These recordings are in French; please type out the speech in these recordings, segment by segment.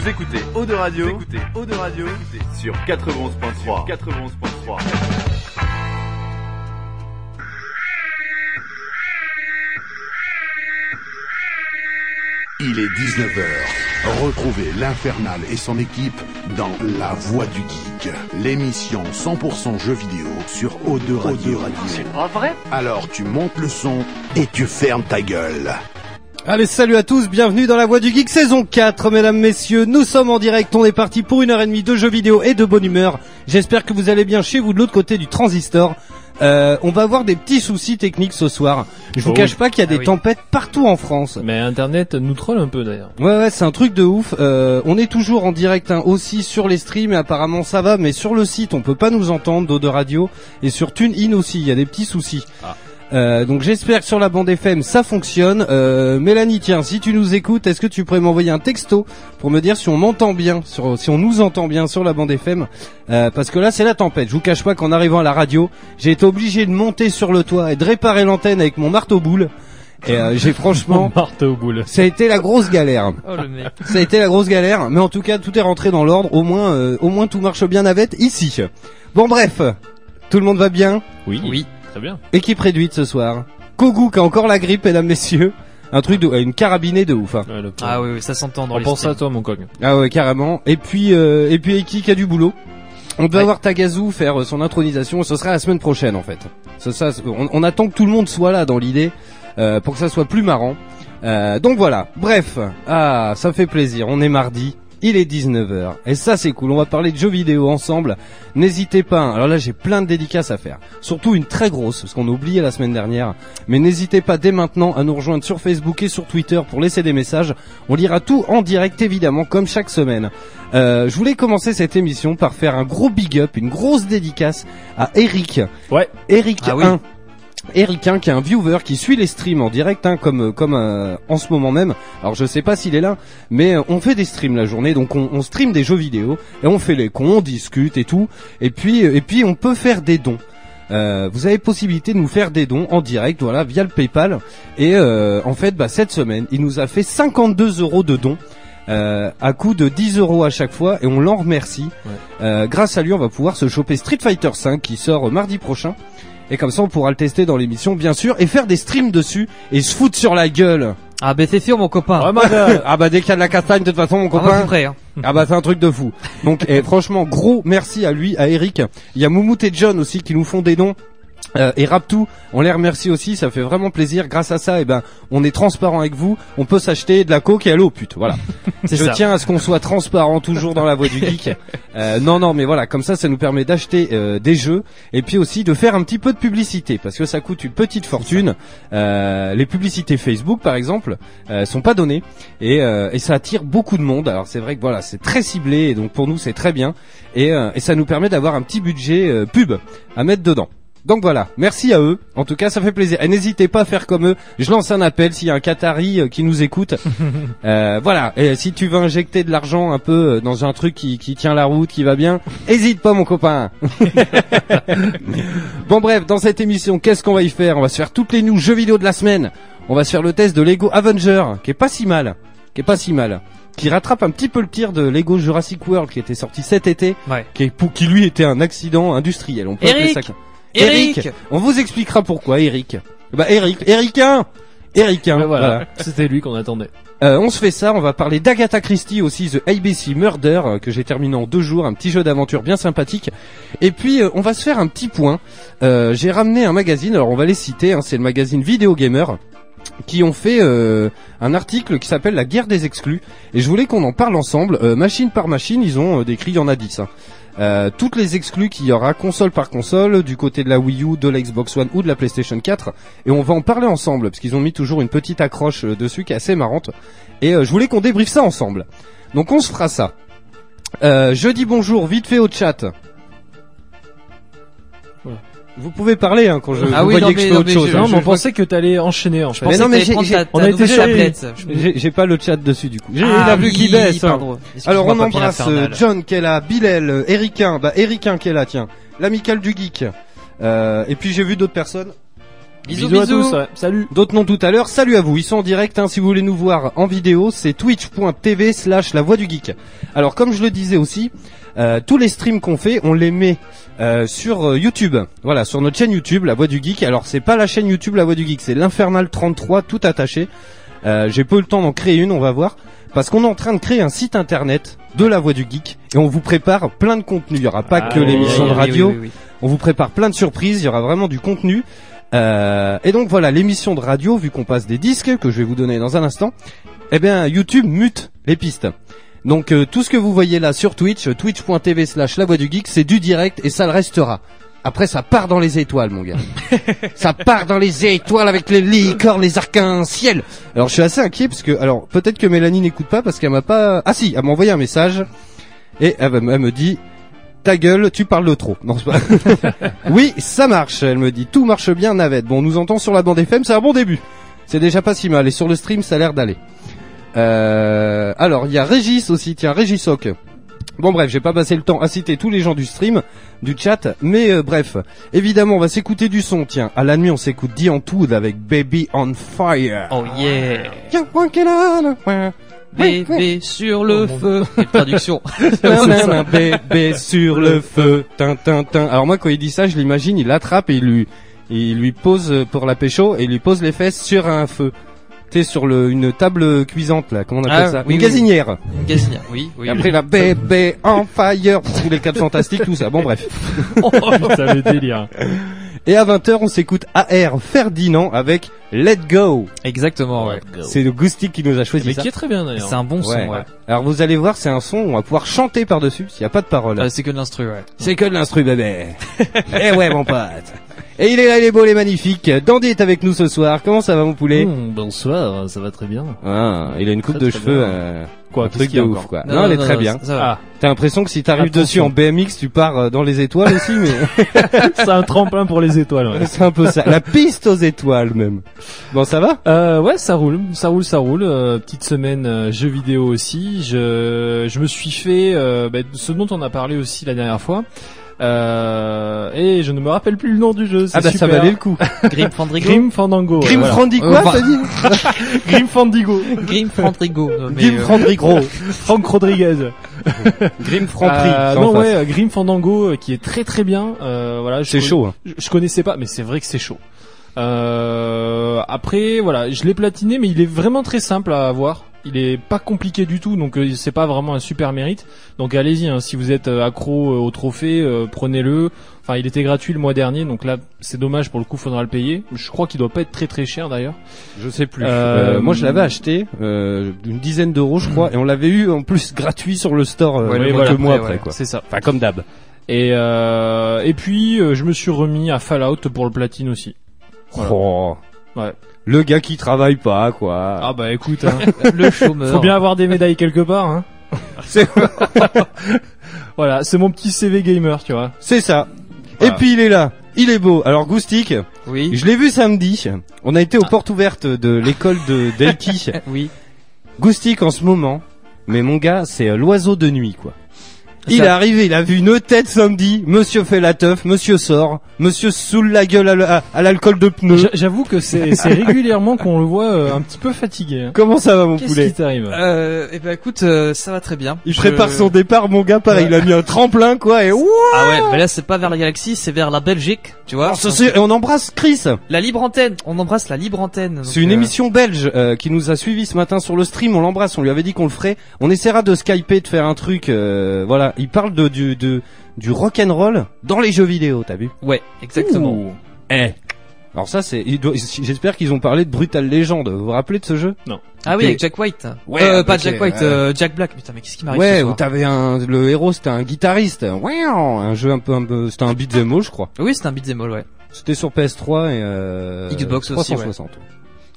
Vous écoutez Eau de Radio, vous écoutez Eau de Radio sur 91.3. 91.3. Il est 19h. Retrouvez l'Infernal et son équipe dans La Voix du Geek, l'émission 100% jeux vidéo sur O2 Radio. C'est pas vrai? Alors tu montes le son et tu fermes ta gueule. Allez, salut à tous, bienvenue dans la Voix du Geek saison 4, mesdames, messieurs. Nous sommes en direct, on est parti pour une heure et demie de jeux vidéo et de bonne humeur. J'espère que vous allez bien chez vous de l'autre côté du transistor. Euh, on va avoir des petits soucis techniques ce soir. Je vous Oh cache pas qu'il y a Ah des oui. tempêtes partout en France. Mais Internet nous troll un peu d'ailleurs. Ouais ouais c'est un truc de ouf. Euh, on est toujours en direct hein, aussi sur les streams et apparemment ça va, mais sur le site on peut pas nous entendre d'eau de radio et sur TuneIn aussi il y a des petits soucis. Ah. Euh, donc j'espère que sur la bande FM ça fonctionne. Euh, Mélanie tiens si tu nous écoutes est-ce que tu pourrais m'envoyer un texto pour me dire si on m'entend bien, sur, si on nous entend bien sur la bande FM Euh, parce que là c'est la tempête. Je vous cache pas qu'en arrivant à la radio j'ai été obligé de monter sur le toit et de réparer l'antenne avec mon marteau boule. Et euh, j'ai franchement Marteau boule. ça a été la grosse galère. Oh le mec. Ça a été la grosse galère, mais en tout cas tout est rentré dans l'ordre. Au moins, euh, au moins tout marche bien avec ici. Bon bref, tout le monde va bien? Oui. Oui. Très bien. Équipe réduite ce soir. Kogu qui a encore la grippe, mesdames messieurs. Un truc de, euh, une carabinée de ouf. hein. Ouais, le Ah oui, oui, ça s'entend dans On les pense à toi mon coq. Ah ouais carrément. Et puis, euh, et puis Eki qui a du boulot. On devait Ouais. avoir Tagazu faire euh, son intronisation. Ce sera la semaine prochaine en fait. On, on attend que tout le monde soit là dans l'idée euh, pour que ça soit plus marrant. Euh, donc voilà. Bref, ah, ça fait plaisir. On est mardi. Il est 19h. Et ça c'est cool. On va parler de jeux vidéo ensemble. N'hésitez pas. Alors là j'ai plein de dédicaces à faire. Surtout une très grosse parce qu'on a oublié la semaine dernière. Mais n'hésitez pas dès maintenant à nous rejoindre sur Facebook et sur Twitter pour laisser des messages. On lira tout en direct évidemment comme chaque semaine. Euh, je voulais commencer cette émission par faire un gros big up, une grosse dédicace à Eric. Ouais. Eric Ah oui. 1. Eric 1 qui est un viewer qui suit les streams en direct hein, comme euh, comme euh, en ce moment même. Alors je sais pas s'il est là, mais euh, on fait des streams la journée, donc on, on stream des jeux vidéo et on fait les cons, on discute et tout. Et puis euh, et puis on peut faire des dons. Euh, vous avez possibilité de nous faire des dons en direct, voilà, via le PayPal. Et euh, en fait, bah, cette semaine, il nous a fait 52 euros de dons. Euh, à coût de 10 euros à chaque fois et on l'en remercie. Ouais. Euh, grâce à lui, on va pouvoir se choper Street Fighter 5 qui sort mardi prochain. Et comme ça, on pourra le tester dans l'émission, bien sûr, et faire des streams dessus et se foutre sur la gueule. Ah bah c'est sûr mon copain. Ah bah dès qu'il y a de la castagne, de toute façon, mon Ah, copain. prêt, hein. Ah bah c'est un truc de fou. Donc et franchement gros merci à lui, à Eric. Il y a Moumout et John aussi qui nous font des dons. Euh, et Raptou, on les remercie aussi, ça fait vraiment plaisir. Grâce à ça, eh ben, on est transparent avec vous. On peut s'acheter de la coke et à l'eau, pute. Voilà. Je ça. tiens à ce qu'on soit transparent toujours dans la voie du geek. Euh, non, non, mais voilà, comme ça, ça nous permet d'acheter euh, des jeux et puis aussi de faire un petit peu de publicité parce que ça coûte une petite fortune. Euh, les publicités Facebook, par exemple, euh, sont pas données et, euh, et ça attire beaucoup de monde. Alors c'est vrai que voilà, c'est très ciblé et donc pour nous c'est très bien et, euh, et ça nous permet d'avoir un petit budget euh, pub à mettre dedans. Donc voilà, merci à eux. En tout cas, ça fait plaisir. Et n'hésitez pas à faire comme eux. Je lance un appel s'il y a un Qatari euh, qui nous écoute. Euh, voilà. Et si tu veux injecter de l'argent un peu euh, dans un truc qui, qui tient la route, qui va bien, hésite pas, mon copain. bon bref, dans cette émission, qu'est-ce qu'on va y faire? On va se faire toutes les news jeux vidéo de la semaine. On va se faire le test de Lego Avenger, qui est pas si mal, qui est pas si mal, qui rattrape un petit peu le tir de Lego Jurassic World, qui était sorti cet été, Ouais. qui, est, qui lui était un accident industriel. On peut appeler Eric ça Eric on vous expliquera pourquoi, Eric. Bah Eric, Ericin, Ericin. Ouais, voilà. voilà. C'était lui qu'on attendait. Euh, on se fait ça, on va parler d'Agatha Christie aussi, The ABC Murder, euh, que j'ai terminé en deux jours, un petit jeu d'aventure bien sympathique. Et puis euh, on va se faire un petit point. Euh, j'ai ramené un magazine, alors on va les citer, hein, c'est le magazine Vidéo Gamer qui ont fait euh, un article qui s'appelle La guerre des exclus et je voulais qu'on en parle ensemble euh, machine par machine ils ont euh, décrit il y en a 10 hein. Euh, toutes les exclus qu'il y aura console par console du côté de la Wii U, de la Xbox One ou de la PlayStation 4 et on va en parler ensemble parce qu'ils ont mis toujours une petite accroche euh, dessus qui est assez marrante et euh, je voulais qu'on débriefe ça ensemble. Donc on se fera ça. Je dis bonjour vite fait au chat. Vous pouvez parler hein, quand je Ah vous oui, voyez non, que je mais- fais non, autre chose. je- hein. non, Je- mais on je- pensait que t'allais enchaîner en Je fait. Mais non, mais j'ai- on a été J'ai pas le chat dessus du coup. J'ai Ah la vue oui, qui baisse. hein. Alors on embrasse euh. John qui est là, Bilal, euh, Ericain, bah Ericain qui est là, tiens, l'amical du geek. Euh, et puis j'ai vu d'autres personnes. Bisous, bisous, bisous. à tous. ouais. Salut. D'autres noms tout à l'heure. Salut à vous. Ils sont en direct. hein, si vous voulez nous voir en vidéo, c'est twitch.tv slash la voix du geek. Alors comme je le disais aussi, euh, tous les streams qu'on fait, on les met euh, sur euh, YouTube. Voilà, sur notre chaîne YouTube, la voix du geek. Alors c'est pas la chaîne YouTube la voix du geek, c'est l'infernal 33 tout attaché. Euh, J'ai pas eu le temps d'en créer une, on va voir. Parce qu'on est en train de créer un site internet de la voix du geek et on vous prépare plein de contenu. Il y aura pas Ah, que oui, l'émission oui, de radio. Oui. On vous prépare plein de surprises, il y aura vraiment du contenu. Euh, et donc voilà, l'émission de radio, vu qu'on passe des disques, que je vais vous donner dans un instant, eh bien YouTube mute les pistes. Donc euh, tout ce que vous voyez là sur Twitch, euh, twitch.tv slash la voix du geek, c'est du direct et ça le restera. Après ça part dans les étoiles mon gars. ça part dans les étoiles avec les licornes, les arcs-en-ciel. Alors je suis assez inquiet parce que, alors peut-être que Mélanie n'écoute pas parce qu'elle m'a pas... Ah si, elle m'a envoyé un message et elle, elle me dit ta gueule, tu parles de trop. Non, c'est pas. oui, ça marche. Elle me dit tout marche bien, navette. Bon, on nous entend sur la bande FM, c'est un bon début. C'est déjà pas si mal. Et sur le stream, ça a l'air d'aller. Euh, alors, il y a Régis aussi. Tiens, Régis Hoc. Bon bref, j'ai pas passé le temps à citer tous les gens du stream, du chat, mais euh, bref, évidemment, on va s'écouter du son. Tiens, à la nuit, on s'écoute Diantoud avec Baby on Fire. Oh yeah. Bébé sur le feu. Traduction. bébé sur le feu. Tin, tin, tin. Alors moi, quand il dit ça, je l'imagine, il l'attrape et il lui, il lui pose pour la pécho et il lui pose les fesses sur un feu. Sais, sur le, une table cuisante là, comment on appelle Ah, ça oui, Une oui, gazinière. Une gazinière. Oui, oui. Et après la bébé en fire. Tous les quatre fantastiques, tout ça. Bon bref. Oh, putain, le délire. Et à 20h, on s'écoute AR Ferdinand avec Let Go. Exactement, ouais. C'est le Goustic qui nous a choisi Mais ça. qui est très bien d'ailleurs. C'est un bon son, Ouais. Alors vous allez voir, c'est un son où on va pouvoir chanter par-dessus, s'il n'y a pas de parole. Euh, c'est que de l'instru, ouais. C'est que de l'instru bébé. eh ouais mon pote. Et il est là, il est beau, il est magnifique. Dandy est avec nous ce soir. Comment ça va mon poulet Mmh, bonsoir, ça va très bien. ah, Il a une coupe Très, de très cheveux, euh, Quoi, un truc de ouf quoi. Non, elle est très bien. Ah, T'as l'impression que si t'arrives dessus en BMX, tu pars euh, dans les étoiles aussi, mais c'est un tremplin pour les étoiles. Ouais. c'est un peu ça. La piste aux étoiles même. Bon, ça va? Euh, ouais, ça roule, ça roule, ça roule. Euh, petite semaine euh, jeux vidéo aussi. Je, je me suis fait euh, bah, ce dont on a parlé aussi la dernière fois. Euh, et je ne me rappelle plus le nom du jeu. Ah bah ça valait le coup. Grim Fandigo. Grim Fandango. Grim voilà. Frandy Euh, quoi t'as dit Grim Fandigo. Grim Fandigo. Grim euh, Frandy gros. Frank Rodriguez. Grim Franprix. Euh, non ouais, Grim Fandango euh, qui est très très bien. Euh, voilà, C'est chaud. Hein. Je, je connaissais pas, mais c'est vrai que c'est chaud. Euh, après, voilà, je l'ai platiné, mais il est vraiment très simple à avoir. Il est pas compliqué du tout, donc euh, c'est pas vraiment un super mérite. Donc allez-y, hein, si vous êtes euh, accro euh, au trophée, euh, prenez-le. Enfin, il était gratuit le mois dernier, donc là, c'est dommage pour le coup, faudra le payer. Je crois qu'il doit pas être très très cher d'ailleurs. Je sais plus. Euh, Euh, moi, je l'avais acheté euh, d'une dizaine d'euros, je crois, et on l'avait eu en plus gratuit sur le store euh, Ouais, quelques mois mois d'après, après, ouais. quoi. C'est ça. Enfin, comme d'hab. Et euh, et puis euh, je me suis remis à Fallout pour le platine aussi. Voilà. Oh. Ouais. Le gars qui travaille pas, quoi. Ah bah écoute, hein, Le chômeur. faut bien avoir des médailles quelque part. Hein. C'est- Voilà, c'est mon petit CV gamer, tu vois. C'est ça. Voilà. Et puis il est là. Il est beau. Alors Goustic, Oui. je l'ai vu samedi. On a été aux portes ouvertes de l'école de Delki. Oui. Goustic en ce moment. Mais mon gars, c'est l'oiseau de nuit, quoi. Il est arrivé, il a vu une tête samedi. Monsieur fait la teuf, monsieur sort, monsieur saoule la gueule à l'alcool de pneus. J'a- J'avoue que c'est c'est régulièrement qu'on le voit euh, un petit peu fatigué. hein. Comment ça va mon Qu'est-ce poulet qui t'arrive? Euh, eh ben écoute, euh, ça va très bien. Il Je- prépare son départ, mon gars, pareil. Il a mis un tremplin, quoi, et ouh Ah ouais, mais là c'est pas vers la galaxie, c'est vers la Belgique, tu vois. Alors, ça, Donc, c'est- et on embrasse Chris. La libre antenne, on embrasse la libre antenne. C'est une euh, émission belge euh, qui nous a suivi ce matin sur le stream. On l'embrasse. On lui avait dit qu'on le ferait. On essaiera de skyper, de faire un truc. euh, voilà. Il parle de du de du rock and roll dans les jeux vidéo. T'as vu Ouais, exactement. Ouh. Eh. Alors ça c'est. J'espère qu'ils ont parlé de Brutal Legend. Vous vous rappelez de ce jeu Ah oui, avec Jack White. Ouais, euh, pas Jack White, ouais. euh, Jack Black. Putain, mais qu'est-ce qui m'arrive ce Ouais. Où t'avais un le héros c'était un guitariste. Ouais. Un jeu un peu un peu. C'était un beat'em all, je crois. Oui, c'est un beat'em all, ouais. C'était sur PS3 et euh, Xbox aussi, 360.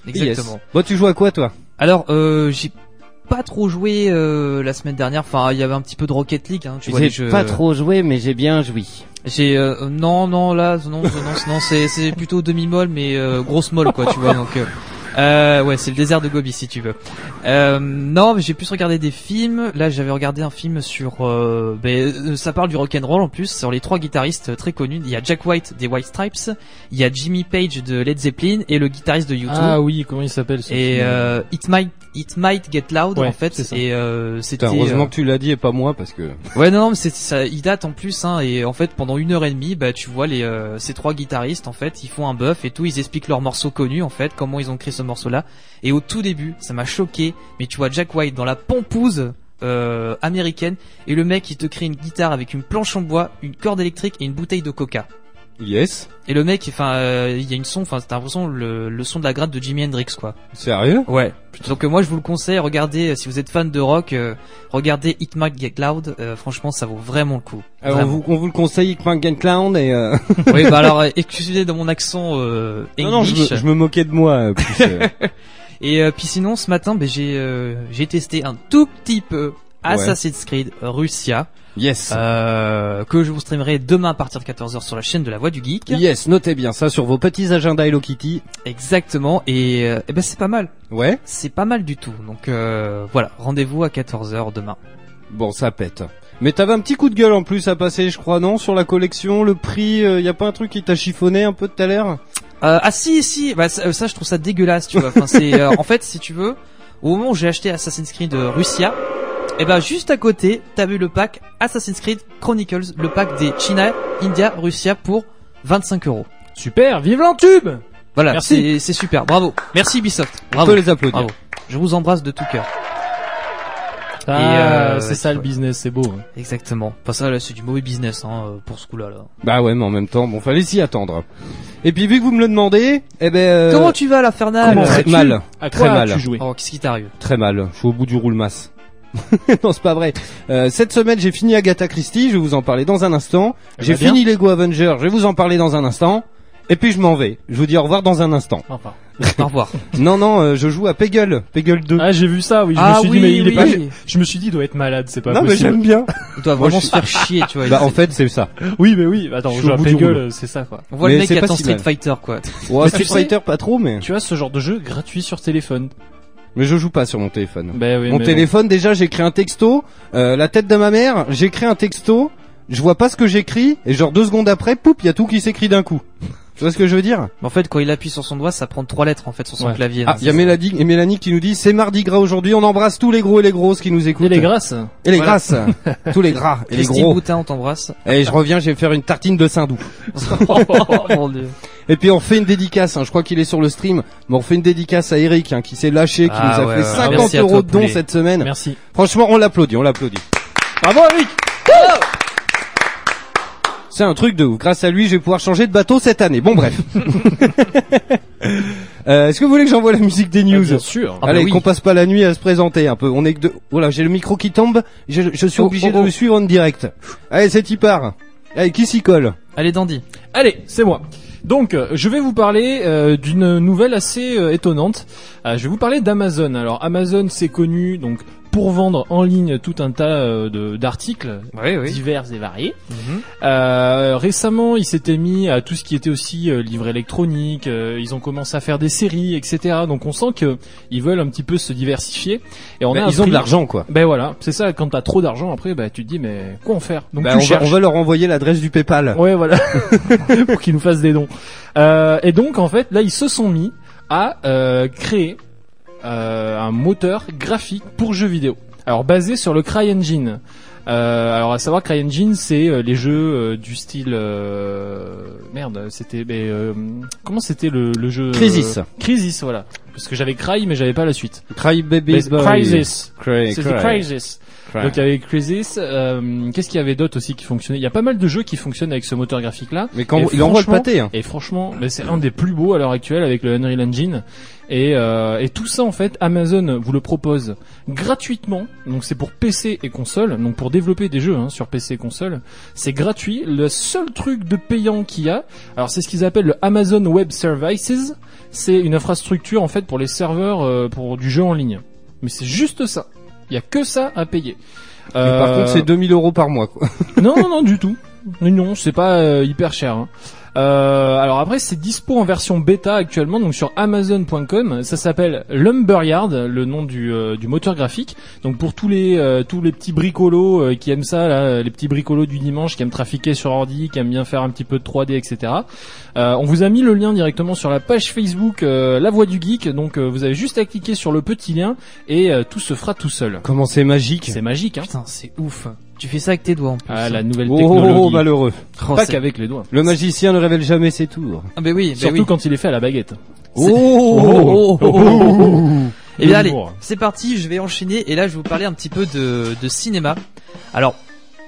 Exactement. Yes. Bon, tu joues à quoi toi? Alors, euh, j'ai pas trop joué euh, la semaine dernière. Enfin, il y avait un petit peu de Rocket League. Hein, tu vois les jeux. joué, mais j'ai bien joué. J'ai euh, non, non, là, non, non, non, c'est c'est plutôt demi molle, mais euh, grosse molle, quoi, tu vois. Donc, euh, Euh, ouais, c'est le désert de Gobi si tu veux. Euh, non, mais j'ai plus regardé des films. Là, j'avais regardé un film sur. Euh, ben, euh, ça parle du rock and roll en plus sur les trois guitaristes très connus. Il y a Jack White des White Stripes, il y a Jimmy Page de Led Zeppelin et le guitariste de U2. Ah oui, comment il s'appelle ce et film? euh, It Might It Might Get Loud Ouais, en fait. ça. Et euh, c'était. Heureusement euh, que tu l'as dit et pas moi parce que. Ouais non, non mais c'est ça il date en plus hein et en fait pendant une heure et demie bah tu vois les euh, ces trois guitaristes en fait ils font un buff et tout ils expliquent leurs morceaux connus en fait comment ils ont créé ce morceau là et au tout début ça m'a choqué mais tu vois Jack White dans la pompouse euh, américaine et le mec il te crée une guitare avec une planche en bois une corde électrique et une bouteille de coca Yes. et le mec enfin euh, il y a une son enfin t'as l'impression le, le son de la gratte de Jimi Hendrix quoi Sérieux? Ouais. Donc euh, moi je vous le conseille, regardez euh, si vous êtes fan de rock, regardez It Might Get Loud. franchement, ça vaut vraiment le coup. Alors, on Vraiment. vous, on vous le conseille, Crank Clown et. Euh... oui, bah alors excusez de mon accent euh, non, non, je me, je me moquais de moi. plus. Et puis sinon ce matin, ben j'ai j'ai testé un tout petit peu Assassin's Creed Russia yes. euh, que je vous streamerai demain à partir de 14h sur la chaîne de la Voix du Geek. Yes, notez bien ça sur vos petits agendas Hello Kitty. Exactement. Et, euh, eh ben c'est pas mal. Ouais. C'est pas mal du tout. Donc euh, voilà, rendez-vous à 14h demain. Bon, ça pète. Mais t'avais un petit coup de gueule en plus à passer, je crois, non Sur la collection, le prix, euh, y a pas un truc qui t'a chiffonné un peu tout à l'heure ah si si, bah, ça, ça, je trouve ça dégueulasse, tu vois. Enfin c'est en fait si tu veux, au moment où j'ai acheté Assassin's Creed Russia, et ben juste à côté, t'as vu le pack Assassin's Creed Chronicles, le pack des China, India, Russia pour 25 euros. Super, vive l'entube Voilà, Merci. c'est c'est super, bravo. Merci Ubisoft, On bravo. peut les applaudir. Bravo. Je vous embrasse de tout cœur. Ah, euh, c'est ouais, ça le vois. business, c'est beau. hein. Exactement. Pas ça là, c'est du mauvais business hein, pour ce coup-là. Là. Bah ouais, mais en même temps, bon, fallait s'y attendre. Et puis vu que vous me le demandez, eh ben... euh, Comment tu vas l'Infernal Très mal, À très mal. as-tu joué? Oh, qu'est-ce qui t'arrive? Très mal. Je suis au bout du roule-masse. non, c'est pas vrai. Euh, cette semaine, j'ai fini Agatha Christie, je vais vous en parler dans un instant. Elle J'ai va bien fini Lego Avenger, je vais vous en parler dans un instant. Et puis je m'en vais. Je vous dis au revoir dans un instant. Enfin. Au revoir. non, non, euh, je joue à Peggle, Peggle 2. Ah, j'ai vu ça, oui. Je ah me suis oui, dit, mais il est oui, pas. oui. Je me suis dit, il doit être malade, c'est pas non, mais possible. j'aime bien. Il doit vraiment je se faire chier, tu vois. bah, en fait, c'est ça. Oui, mais oui. Attends, Je je joue au à Peggle, c'est ça, quoi. On voit Mais le mec qui pas attend si Street. Fighter, quoi. Ouais, Mais Street Fighter, pas trop, mais... Tu as ce genre de jeu gratuit sur téléphone. Mais je joue pas sur mon téléphone. Ben oui, Mon mais téléphone, déjà, créé un texto, euh, la tête de ma mère, créé un texto, je vois pas ce que j'écris, et genre deux secondes après, poup, il y a tout qui s'écrit d'un coup. Tu vois ce que je veux dire en fait, quand il appuie sur son doigt, ça prend trois lettres en fait sur son Ouais. clavier. Ah, il y a Mélanie, et Mélanie qui nous dit, c'est mardi gras aujourd'hui, on embrasse tous les gros et les grosses qui nous Et écoutent. les grâces. Et les Voilà. grasses. tous les gras et les gros. Boutin, on t'embrasse. Et je reviens, je vais faire une tartine de Saint-Doux. oh mon dieu. Et puis on fait une dédicace, hein, je crois qu'il est sur le stream, mais on fait une dédicace à Eric hein, qui s'est lâché, qui Ah nous a ouais, fait ouais. 50 Merci à euros de dons cette semaine. Merci. Franchement, on l'applaudit, on l'applaudit. Bravo, Eric C'est un truc de ouf. Grâce à lui, je vais pouvoir changer de bateau cette année. Bon, bref. Euh, Est-ce que vous voulez que j'envoie la musique des news Bien sûr. Ah bah Allez, oui. qu'on passe pas la nuit à se présenter un peu. On est que deux. Voilà, j'ai le micro qui tombe. Je, je suis Oh, obligé oh, oh. de le suivre en direct. Allez, c'est y part. Allez, qui s'y colle Allez, Dandy. Allez, c'est moi. Donc, euh, je vais vous parler euh, d'une nouvelle assez euh, étonnante. Euh, je vais vous parler d'Amazon. Alors, Amazon, c'est connu donc pour vendre en ligne tout un tas euh, d'articles Oui, divers et variés. Mhm. Euh, récemment, ils s'étaient mis à tout ce qui était aussi euh, livre électronique. euh, ils ont commencé à faire des séries, etc. Donc, on sent que ils veulent un petit peu se diversifier. Et on Bah, a Ils ont de l'argent, quoi. Ben voilà, c'est ça. Quand t'as trop d'argent, après, bah tu te dis mais quoi en faire? Donc tu on, va, cherches. on va leur envoyer l'adresse du PayPal. Ouais, voilà, pour qu'ils nous fassent des dons. Euh, et donc en fait, là, ils se sont mis à euh, créer un moteur graphique pour jeux vidéo. Alors basé sur le CryEngine. Euh, alors à savoir CryEngine, c'est euh, les jeux euh, du style euh, merde, c'était mais, euh, comment c'était le, le jeu euh, Crisis. Crisis, voilà. Parce que j'avais Cry, mais j'avais pas la suite. Cry Baby Mais Crisis. Cry, Crisis. cry. Donc avec Crisis, euh, qu'est-ce qu'il y avait d'autre aussi qui fonctionnait? Il y a pas mal de jeux qui fonctionnent avec ce moteur graphique là. Mais quand Et il envoie le pâté, hein. Et franchement, mais c'est un des plus beaux à l'heure actuelle avec le Unreal Engine. Et, euh, et tout ça en fait, Amazon vous le propose gratuitement. Donc c'est pour PC et console, donc pour développer des jeux hein, sur PC et console, c'est gratuit. Le seul truc de payant qu'il y a, alors c'est ce qu'ils appellent le Amazon Web Services. C'est une infrastructure en fait pour les serveurs euh, pour du jeu en ligne. Mais c'est juste ça. Il y a que ça à payer. Mais par Euh, contre, c'est 2000 euros par mois, quoi. non, non, non, du tout. Non, c'est pas euh, hyper cher. hein. Euh, alors après, c'est dispo en version bêta actuellement, donc sur Amazon.com. Ça s'appelle Lumberyard, le nom du, euh, du moteur graphique. Donc pour tous les euh, tous les petits bricolos euh, qui aiment ça, là, les petits bricolos du dimanche, qui aiment trafiquer sur ordi, qui aiment bien faire un petit peu de 3D, etc. Euh, on vous a mis le lien directement sur la page Facebook euh, La Voix du Geek. Donc euh, vous avez juste à cliquer sur le petit lien et euh, tout se fera tout seul. Comment c'est magique C'est magique, hein Putain, c'est ouf. Tu fais ça avec tes doigts en plus. Ah, la nouvelle Oh, technologie. oh, malheureux. Oh, Pas c'est- qu'avec les doigts. Le magicien ne révèle jamais ses tours. Ah, bah oui, bah Surtout oui. quand il est fait à la baguette. C'est- Oh, oh, oh, oh, oh. Eh bien allez, c'est parti, je vais enchaîner et là je vais vous parler un petit peu de, de cinéma. Alors,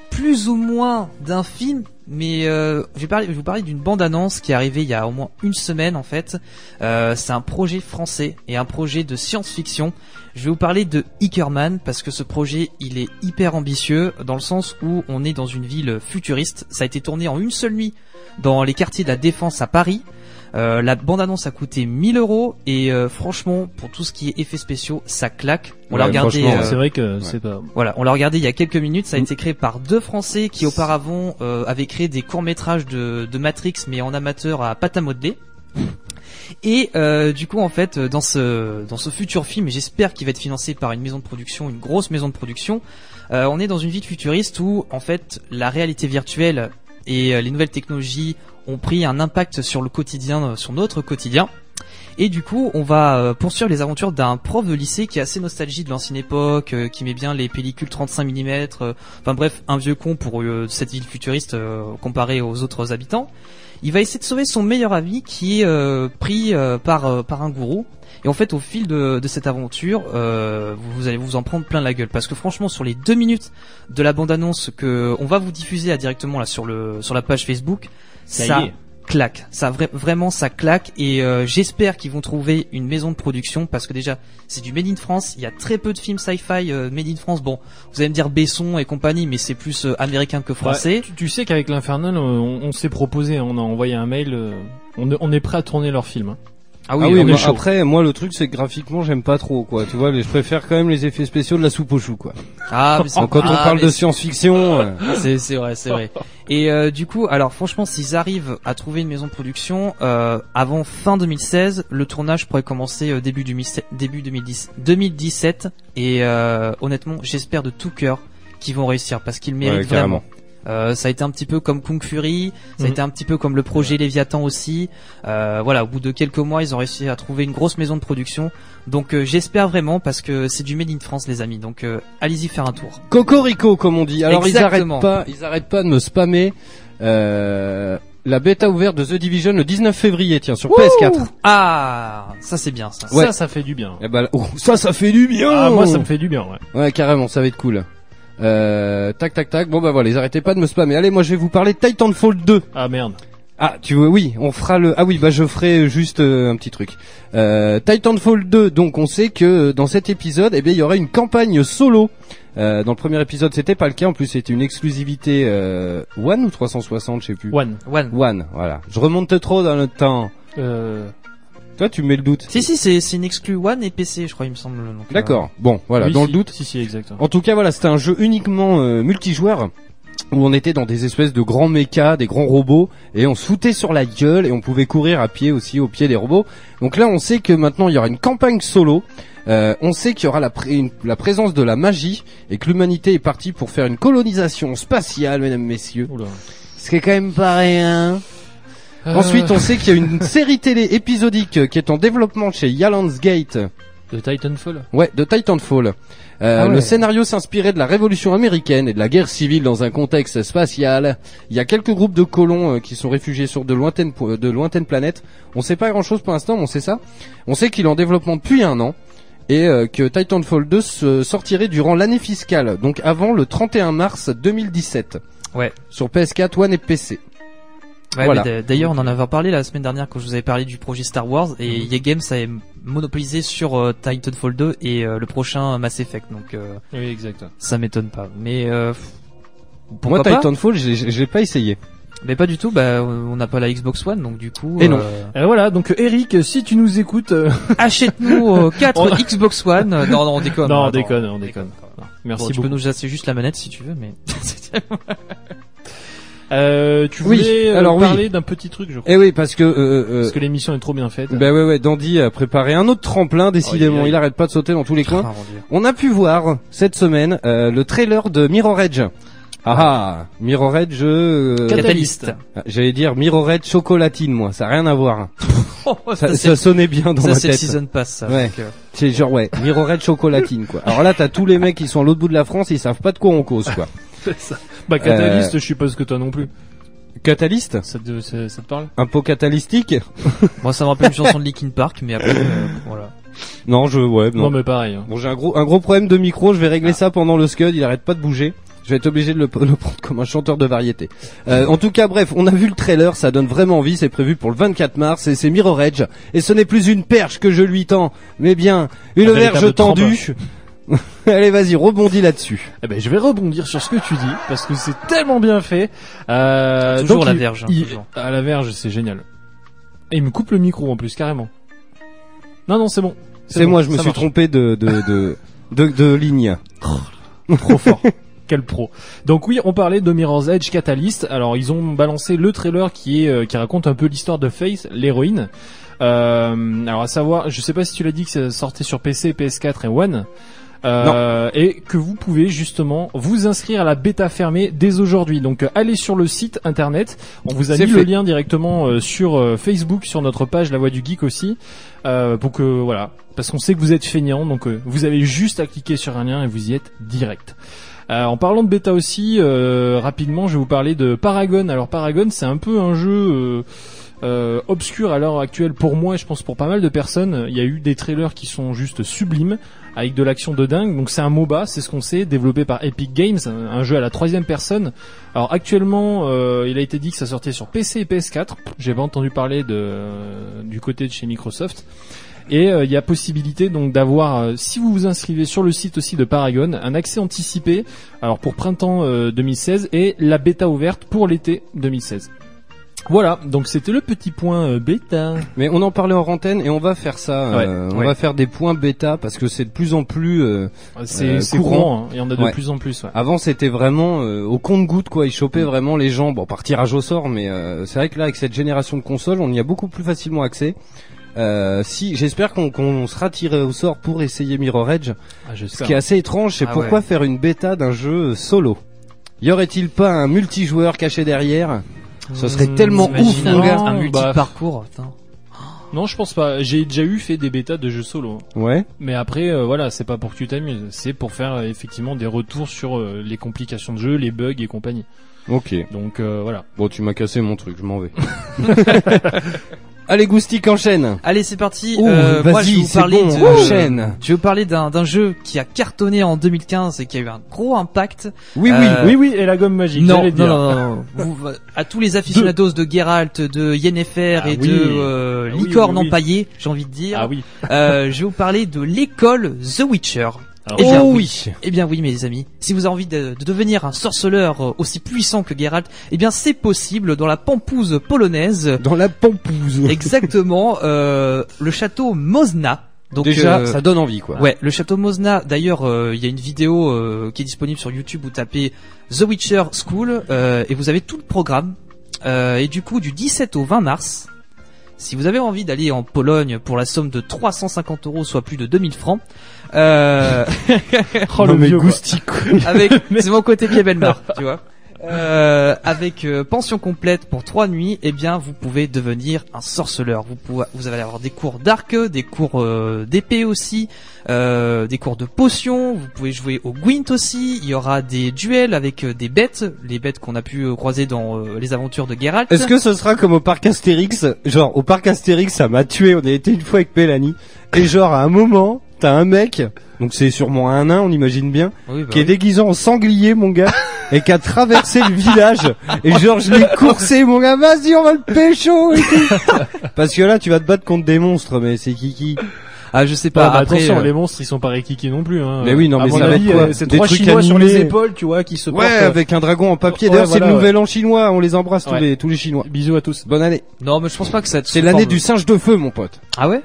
plus ou moins d'un film, mais euh, je, vais vous parler d'une bande-annonce qui est arrivée il y a au moins une semaine en fait. Euh, c'est un projet français et un projet de science-fiction. Je vais vous parler de Hickerman parce que ce projet il est hyper ambitieux dans le sens où on est dans une ville futuriste. Ça a été tourné en une seule nuit dans les quartiers de la Défense à Paris. Euh, la bande-annonce a coûté 1000 euros et euh, franchement, pour tout ce qui est effets spéciaux, ça claque. On l'a regardé, franchement, euh, C'est vrai que c'est pas. voilà, on l'a regardé il y a quelques minutes. Ça a été créé par deux Français qui auparavant euh, avaient créé des courts métrages de, de Matrix, mais en amateur à pâte à modeler. Et euh, du coup, en fait, dans ce dans ce futur film, et j'espère qu'il va être financé par une maison de production, une grosse maison de production, euh, on est dans une ville futuriste où, en fait, la réalité virtuelle et euh, les nouvelles technologies ont pris un impact sur le quotidien, euh, sur notre quotidien. Et du coup, on va euh, poursuivre les aventures d'un prof de lycée qui est assez nostalgie de l'ancienne époque, euh, qui met bien les pellicules 35 mm, enfin bref, un vieux con pour cette ville futuriste comparée aux autres habitants. Il va essayer de sauver son meilleur ami qui est pris par par un gourou. Et en fait, au fil de, cette aventure, vous, allez vous en prendre plein la gueule parce que franchement, sur les deux minutes de la bande-annonce que on va vous diffuser directement là sur le sur la page Facebook, Ça claque. Ça vra- vraiment ça claque et euh, j'espère qu'ils vont trouver une maison de production parce que déjà c'est du made in France. Il y a très peu de films sci-fi euh, made in France. Bon, vous allez me dire Besson et compagnie, mais c'est plus euh, américain que français. Ouais, tu, tu sais qu'avec l'Infernal, on, on s'est proposé, on a envoyé un mail, euh, on, est- on est prêt à tourner leur film. hein. Ah Ah oui, moi, chaud. après, moi, le truc, c'est que graphiquement, j'aime pas trop, quoi. Tu vois, les- je préfère quand même les effets spéciaux de la soupe aux choux, quoi. Ah, mais quand on ah, parle mais de science-fiction, euh, C'est c'est vrai, c'est vrai. Et euh, du coup, alors franchement, s'ils arrivent à trouver une maison de production euh, avant fin 2016, le tournage pourrait commencer euh, début 2017, début 2010, 2017. Et euh, honnêtement, j'espère de tout cœur qu'ils vont réussir parce qu'ils méritent Ouais, vraiment. Euh, ça a été un petit peu comme Kung Fury, ça a Mhm. été un petit peu comme le projet Léviathan aussi. Euh, voilà, au bout de quelques mois, ils ont réussi à trouver une grosse maison de production. Donc euh, j'espère vraiment parce que c'est du made in France, les amis. Donc euh, allez-y faire un tour. Cocorico, comme on dit. Alors, Exactement. ils arrêtent pas, ils arrêtent pas de me spammer, euh, la bêta ouverte de The Division le 19 février, tiens, sur PS4. Ah, ça c'est bien ça. Ouais. Ça, ça fait du bien. Eh ben, oh, ça, ça fait du bien! Ah, moi, ça me fait du bien, ouais. Ouais, carrément, ça va être cool. Euh, tac, tac, tac. Bon, bah voilà, ils arrêtez pas de me spammer. Allez, moi, je vais vous parler de Titanfall 2. Ah, merde. Ah, tu veux, oui, on fera le, ah oui, bah, je ferai juste euh, un petit truc. Euh, Titanfall 2, donc, on sait que euh, dans cet épisode, eh bien, il y aura une campagne solo. Euh, dans le premier épisode, c'était pas le cas. En plus, c'était une exclusivité, euh, One ou 360, je sais plus. One. One. One, voilà. Je remonte trop dans le temps. Euh, Toi, tu mets le doute. Si si c'est c'est une exclu One et PC je crois il me semble. euh, D'accord. Bon, voilà, oui, dans si, le doute. Si, si, exact. En tout cas, voilà, c'était un jeu uniquement euh, multijoueur où on était dans des espèces de grands mechas, des grands robots, et on se foutait sur la gueule et on pouvait courir à pied aussi au pied des robots. Donc là, on sait que maintenant il y aura une campagne solo. Euh, on sait qu'il y aura la, pré- une- la présence de la magie et que l'humanité est partie pour faire une colonisation spatiale, mesdames, messieurs. Oula. Ce qui est quand même pas rien. Euh, Ensuite, on sait qu'il y a une série télé épisodique qui est en développement chez Yalans Gate. De Titanfall. Ouais, de Titanfall. Euh, Ah ouais. Le scénario s'inspirait de la Révolution américaine et de la guerre civile dans un contexte spatial. Il y a quelques groupes de colons euh, qui sont réfugiés sur de lointaines, po- de lointaines planètes. On sait pas grand-chose pour l'instant, mais on sait ça. On sait qu'il est en développement depuis un an et euh, que Titanfall 2 se sortirait durant l'année fiscale, donc avant le 31 mars 2017. Ouais. Sur PS4, One et PC. Ouais, Voilà. D'ailleurs, on en avait parlé la semaine dernière quand je vous avais parlé du projet Star Wars et Mhm. EA Games avait monopolisé sur euh, Titanfall 2 et euh, le prochain Mass Effect. Donc euh, Oui, exact. ça m'étonne pas. Mais euh, Moi, Titanfall, je l'ai- je l'ai pas essayé. Mais pas du tout. Bah, on n'a pas la Xbox One, donc du coup. Et non. euh, Et voilà, donc Eric, si tu nous écoutes, euh, Achète-nous 4 On- Xbox One. Euh, Non, non, on déconne. non, on attends. déconne, on déconne. Merci Bon, tu peux nous acheter juste la manette si tu veux, mais. Euh, tu Oui, voulais euh, alors oui. parler d'un petit truc, je crois. Eh oui, parce que euh, euh, Parce que l'émission est trop bien faite. bah ouais ouais, Dandy a préparé un autre tremplin décidément, aïe. il arrête pas de sauter dans tous les coins. On a pu voir cette semaine euh, le trailer de Mirror Edge. Ah ah, Mirror Edge, euh, Catalyst. ah, j'allais dire Mirror Edge chocolatine moi, ça a rien à voir. Oh, Ça, ça, ça c'est sonnait bien dans ça, ma c'est le tête. season pass, ça. Ouais. euh, C'est genre ouais, Mirror Edge chocolatine quoi. Alors là t'as tous les mecs qui sont à l'autre bout de la France, ils savent pas de quoi on cause quoi. C'est ça. Bah, Catalyst, Euh, je suppose que toi non plus. Catalyste Ça te, ça, ça te parle Un pot catalystique? Moi, ça me rappelle une chanson de Linkin Park, mais après, euh, voilà. Non, je ouais, non. non. mais pareil. hein. Bon, j'ai un gros un gros problème de micro, je vais régler ça pendant le scud, il arrête pas de bouger. Je vais être obligé de le, le prendre comme un chanteur de variété. Euh, en tout cas, bref, on a vu le trailer, ça donne vraiment envie, c'est prévu pour le 24 mars et c'est Mirror Edge. Et ce n'est plus une perche que je lui tends, mais bien une Un verge tendue. Allez, vas-y, rebondis là-dessus. Eh ben, je vais rebondir sur ce que tu dis parce que c'est tellement bien fait. Euh, Toujours donc, la il- verge, hein, il- toujours. à la verge, c'est génial. Et il me coupe le micro en plus carrément. Non non, c'est bon. C'est bon, moi, je me suis marche. trompé de de de de, de ligne. Trop fort. Quel pro. Donc oui, on parlait de Mirror's Edge Catalyst. Alors ils ont balancé le trailer qui est euh, qui raconte un peu l'histoire de Faith, l'héroïne. Euh, alors à savoir, je sais pas si tu l'as dit que ça sortait sur PC, PS4 et One. Euh, et que vous pouvez justement vous inscrire à la bêta fermée dès aujourd'hui. Donc euh, allez sur le site internet. On vous a mis le fait. lien directement euh, sur euh, Facebook, sur notre page La Voix du Geek aussi, euh, pour que voilà, parce qu'on sait que vous êtes feignant, donc vous avez juste à cliquer sur un lien et vous y êtes direct. Euh, en parlant de bêta aussi, euh, rapidement, je vais vous parler de Paragon. Alors Paragon, c'est un peu un jeu euh, obscur à l'heure actuelle pour moi et je pense pour pas mal de personnes. Il y a eu des trailers qui sont juste sublimes avec de l'action de dingue. Donc c'est un MOBA, c'est ce qu'on sait, développé par Epic Games, un jeu à la troisième personne. Alors actuellement, euh, il a été dit que ça sortait sur PC et PS4. J'ai pas entendu parler du côté de chez Microsoft. Et euh, il y a possibilité donc d'avoir, euh, si vous vous inscrivez sur le site aussi de Paragon, un accès anticipé, alors pour printemps euh, 2016 et la bêta ouverte pour l'été 2016. Voilà, donc c'était le petit point euh, bêta. Mais on en parlait en antenne et on va faire ça. euh, on ouais. va faire des points bêta parce que c'est de plus en plus. euh, C'est Euh, c'est courant. courant, hein. il y en a de Ouais. plus en plus. Ouais. Avant c'était vraiment euh, au compte-goutte quoi, ils chopaient vraiment les gens, bon par tirage au sort, mais euh, c'est vrai que là avec cette génération de consoles, on y a beaucoup plus facilement accès. Euh, si j'espère qu'on qu'on sera tiré au sort pour essayer Mirror Edge. Ah, Ce qui est assez étrange, c'est Ah pourquoi ouais. faire une bêta d'un jeu solo? Y aurait-il pas un multijoueur caché derrière? Ce serait Mmh, tellement ouf mon un, gars. un bah, multi-parcours, putain. Non, je pense pas. J'ai déjà eu fait des bêtas de jeux solo. Ouais. Mais après, euh, voilà, c'est pas pour que tu t'amuses. C'est pour faire euh, effectivement des retours sur euh, les complications de jeu, les bugs et compagnie. Ok. Donc euh, voilà. Bon, tu m'as cassé mon truc, je m'en vais. Allez, Goustic enchaîne. Allez, c'est parti. Ouh, Euh, moi, je vais vous parler bon, de, enchaîne. je vais vous parler d'un jeu qui a cartonné en 2015 et qui a eu un gros impact. Oui, Euh, oui. Oui, oui, et la gomme magique. Non, non, dire. non, non, non. Vous- à tous les aficionados de Geralt, de Yennefer Ah et oui. de euh, Ah oui, Licorne oui, oui. empaillée, j'ai envie de dire, Ah oui. euh, je vais vous parler de l'école The Witcher. Alors, Eh bien, oh oui. Eh bien oui, mes amis. Si vous avez envie de, de devenir un sorceleur euh, aussi puissant que Geralt, eh bien c'est possible dans la pampouse polonaise. Dans la pampouse. Exactement, euh, le château Mosna. Donc, Déjà, euh, ça donne envie, quoi. Ouais, le château Mosna. D'ailleurs, euh, il y a une vidéo euh, qui est disponible sur YouTube. Vous tapez The Witcher School euh, et vous avez tout le programme. Euh, et du coup, du 17 au 20 mars, si vous avez envie d'aller en Pologne pour la somme de 350 euros, soit plus de 2000 francs, euh, Oh, le Non, mais vieux, quoi. Goustic. avec c'est mon côté Piebelmar, tu vois. Euh, avec euh, pension complète pour trois nuits, eh bien vous pouvez devenir un sorceleur. Vous pouvez, vous allez avoir des cours d'arc, des cours euh, d'épée aussi, euh, des cours de potions. Vous pouvez jouer au Gwent aussi. Il y aura des duels avec euh, des bêtes, les bêtes qu'on a pu euh, croiser dans les aventures de Geralt. Est-ce que ce sera comme au parc Astérix? Genre, au parc Astérix, ça m'a tué. On a été une fois avec Mélanie. Et genre, à un moment, t'as un mec, donc c'est sûrement un nain, on imagine bien, Oui, bah qui est déguisé en sanglier, mon gars, et qui a traversé le village. Et genre, je l'ai coursé, mon gars, vas-y, on va le pécho et tout. Parce que là, tu vas te battre contre des monstres, mais c'est Kiki. Ah, je sais Bah, pas. bah, après, attention, euh, les monstres ils sont pas rékikis non plus. Hein. Mais oui, non, À mais ça va être quoi euh, C'est Des trois trucs chinois sur les animés épaules, tu vois, qui se Ouais, portent. euh, avec un dragon en papier. Ouais, D'ailleurs, c'est le ouais. nouvel an chinois. On les embrasse tous les tous les Chinois. Bisous à tous. Bonne année. Non, mais je pense pas que ça. C'est l'année du singe de feu, mon pote. Ah ouais?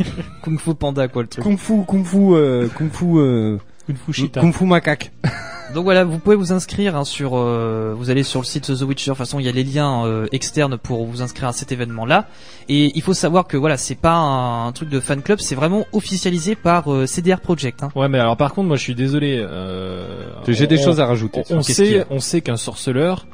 Kung Fu Panda quoi le truc. Kung fu, kung fu, euh, kung fu, euh, Kung Fu Shita. kung fu macaque. Donc voilà, vous pouvez vous inscrire hein, sur, euh, vous allez sur le site The Witcher. De toute façon, il y a les liens euh, externes pour vous inscrire à cet événement-là. Et il faut savoir que voilà, c'est pas un, un truc de fan club, c'est vraiment officialisé par euh, CDR Project. Hein. Ouais, mais alors par contre, moi je suis désolé. Euh, J'ai des on- choses à rajouter. On, sait, on sait qu'un sorceleur,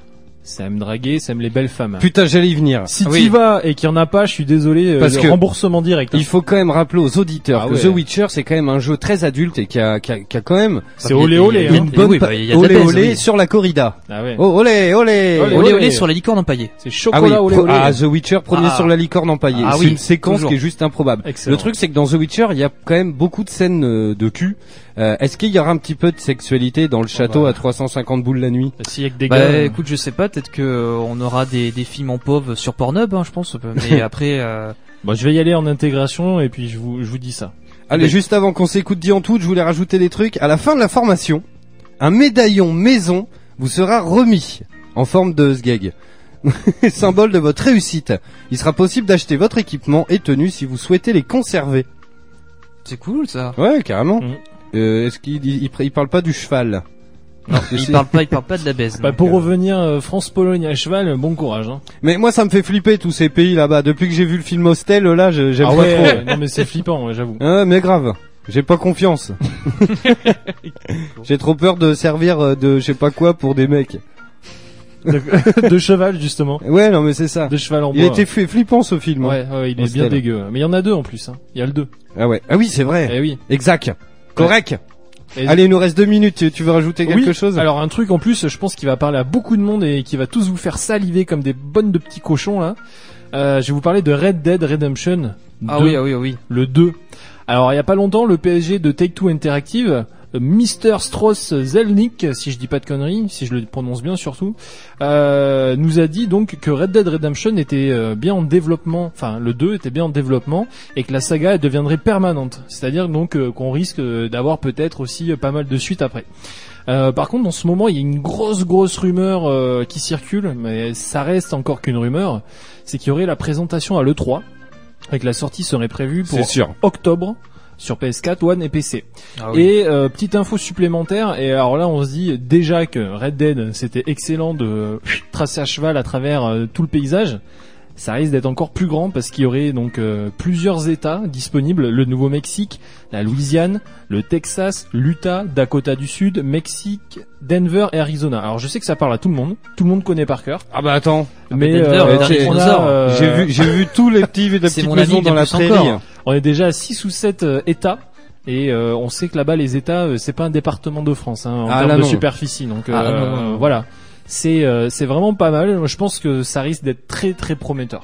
ça aime draguer, ça aime les belles femmes. Putain, j'allais y venir. Si Ah tu oui. y vas et qu'il y en a pas, je suis désolé. euh, Parce le que- remboursement direct. hein. Il faut quand même rappeler aux auditeurs Ah que ouais. The Witcher c'est quand même un jeu très adulte et qui a, qui a, qui a quand même C'est olé olé. Hein. une bonne oui, bah, y a olé olé oui. sur la corrida. Ah ouais. Oh olé olé. Olé, Olé olé. olé sur la licorne empaillée. C'est Ah oui, chocolat olé pro- olé. ah, The Witcher premier Ah. sur la licorne empaillée. Ah c'est une séquence toujours. qui est juste improbable. Excellent. Le truc c'est que dans The Witcher il y a quand même beaucoup de scènes euh, de cul. Euh, Est-ce qu'il y aura un petit peu de sexualité dans le château bah. à 350 boules la nuit Bah, S'il y a que des Bah gars. euh, écoute, je sais pas, peut-être que euh, on aura des, des films en pauvre sur Pornhub, hein, je pense. Mais après, euh, Bon, je vais y aller en intégration et puis je vous, je vous dis ça. Allez, Mais- juste avant qu'on s'écoute dit en tout, je voulais rajouter des trucs. À la fin de la formation, un médaillon maison vous sera remis en forme de sgeg. Symbole de votre réussite. Il sera possible d'acheter votre équipement et tenue si vous souhaitez les conserver. c'est cool ça. Ouais, carrément. Mhm. Euh, Est-ce qu'il il, il parle pas du cheval Non, Je il parle pas, il parle pas de la baise. Bah, pour euh, revenir euh, France-Pologne à cheval, bon courage. Hein. Mais moi, ça me fait flipper tous ces pays là-bas. Depuis que j'ai vu le film Hostel, là, je- j'aime Ah pas ouais, trop. non mais c'est flippant, ouais, j'avoue. Ah, mais grave. J'ai pas confiance. j'ai trop peur de servir de je sais pas quoi pour des mecs. De, de cheval justement, Ouais, non mais c'est ça. de cheval en Il bois. était fli- flippant ce film. hein. Ouais, ouais, il est Hostel. bien dégueu. Mais il y en a deux en plus. Hein. Il y a le deux. Ah ouais. Ah oui, c'est vrai. Eh oui. Exact. Correct. Et- Allez, il nous reste deux minutes. Tu, tu veux rajouter quelque oui, chose? Alors un truc en plus, je pense qu'il va parler à beaucoup de monde et qui va tous vous faire saliver comme des bonnes de petits cochons là. Euh, je vais vous parler de Red Dead Redemption. Ah 2, oui, ah oui, ah oui. Le 2. Alors il y a pas longtemps, le PSG de Take-Two Interactive, euh, Mr. Strauss Zelnick, si je dis pas de conneries, si je le prononce bien surtout, euh, nous a dit donc que Red Dead Redemption était euh, bien en développement, enfin le 2 était bien en développement et que la saga elle deviendrait permanente. C'est-à-dire donc euh, qu'on risque d'avoir peut-être aussi pas mal de suites après. Euh, par contre, en ce moment, il y a une grosse, grosse rumeur euh, qui circule, mais ça reste encore qu'une rumeur. C'est qu'il y aurait la présentation à l'E3, et que la sortie serait prévue pour sûr. octobre sur PS4, One et PC. Ah oui. Et euh, petite info supplémentaire, et alors là on se dit déjà que Red Dead c'était excellent de tracer à cheval à travers euh, tout le paysage. Ça risque d'être encore plus grand parce qu'il y aurait donc euh, plusieurs États disponibles le Nouveau-Mexique, la Louisiane, le Texas, l'Utah, Dakota du Sud, Mexique, Denver et Arizona. Alors je sais que ça parle à tout le monde, tout le monde connaît par cœur, Ah bah attends. mais Denver, euh, le on, dinosaure. a, euh, J'ai vu, j'ai vu tous les petits, les petites maisons dans la prairie. On est déjà à 6 ou 7 euh, États. Et euh, on sait que là-bas, les États, euh, c'est pas un département de France hein, en Ah, termes de non. superficie. Donc Ah, euh, non, non, non. voilà, c'est euh, c'est vraiment pas mal. Je pense que ça risque d'être très très prometteur.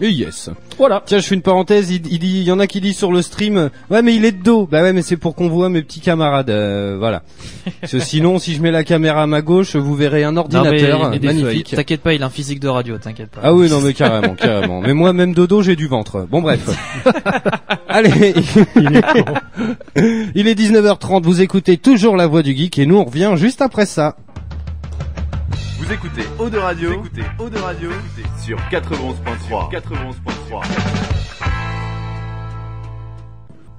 Et yes. Voilà. Tiens, je fais une parenthèse. Il, il dit, il y en a qui disent sur le stream, ouais, mais il est de dos. Bah ouais, mais c'est pour qu'on voit mes petits camarades. euh, voilà. Parce que sinon, si je mets la caméra à ma gauche, vous verrez un Non, mais ordinateur magnifique. T'inquiète pas, il a un physique de radio, t'inquiète pas. Ah oui, non, mais carrément, carrément. Mais moi, même dodo, j'ai du ventre. Bon, bref. Allez, Il est con. il est 19h30. Vous écoutez toujours la voix du geek et nous, on revient juste après ça. Vous écoutez Eau de Radio, vous écoutez Eau de Radio sur 91.3. 91.3.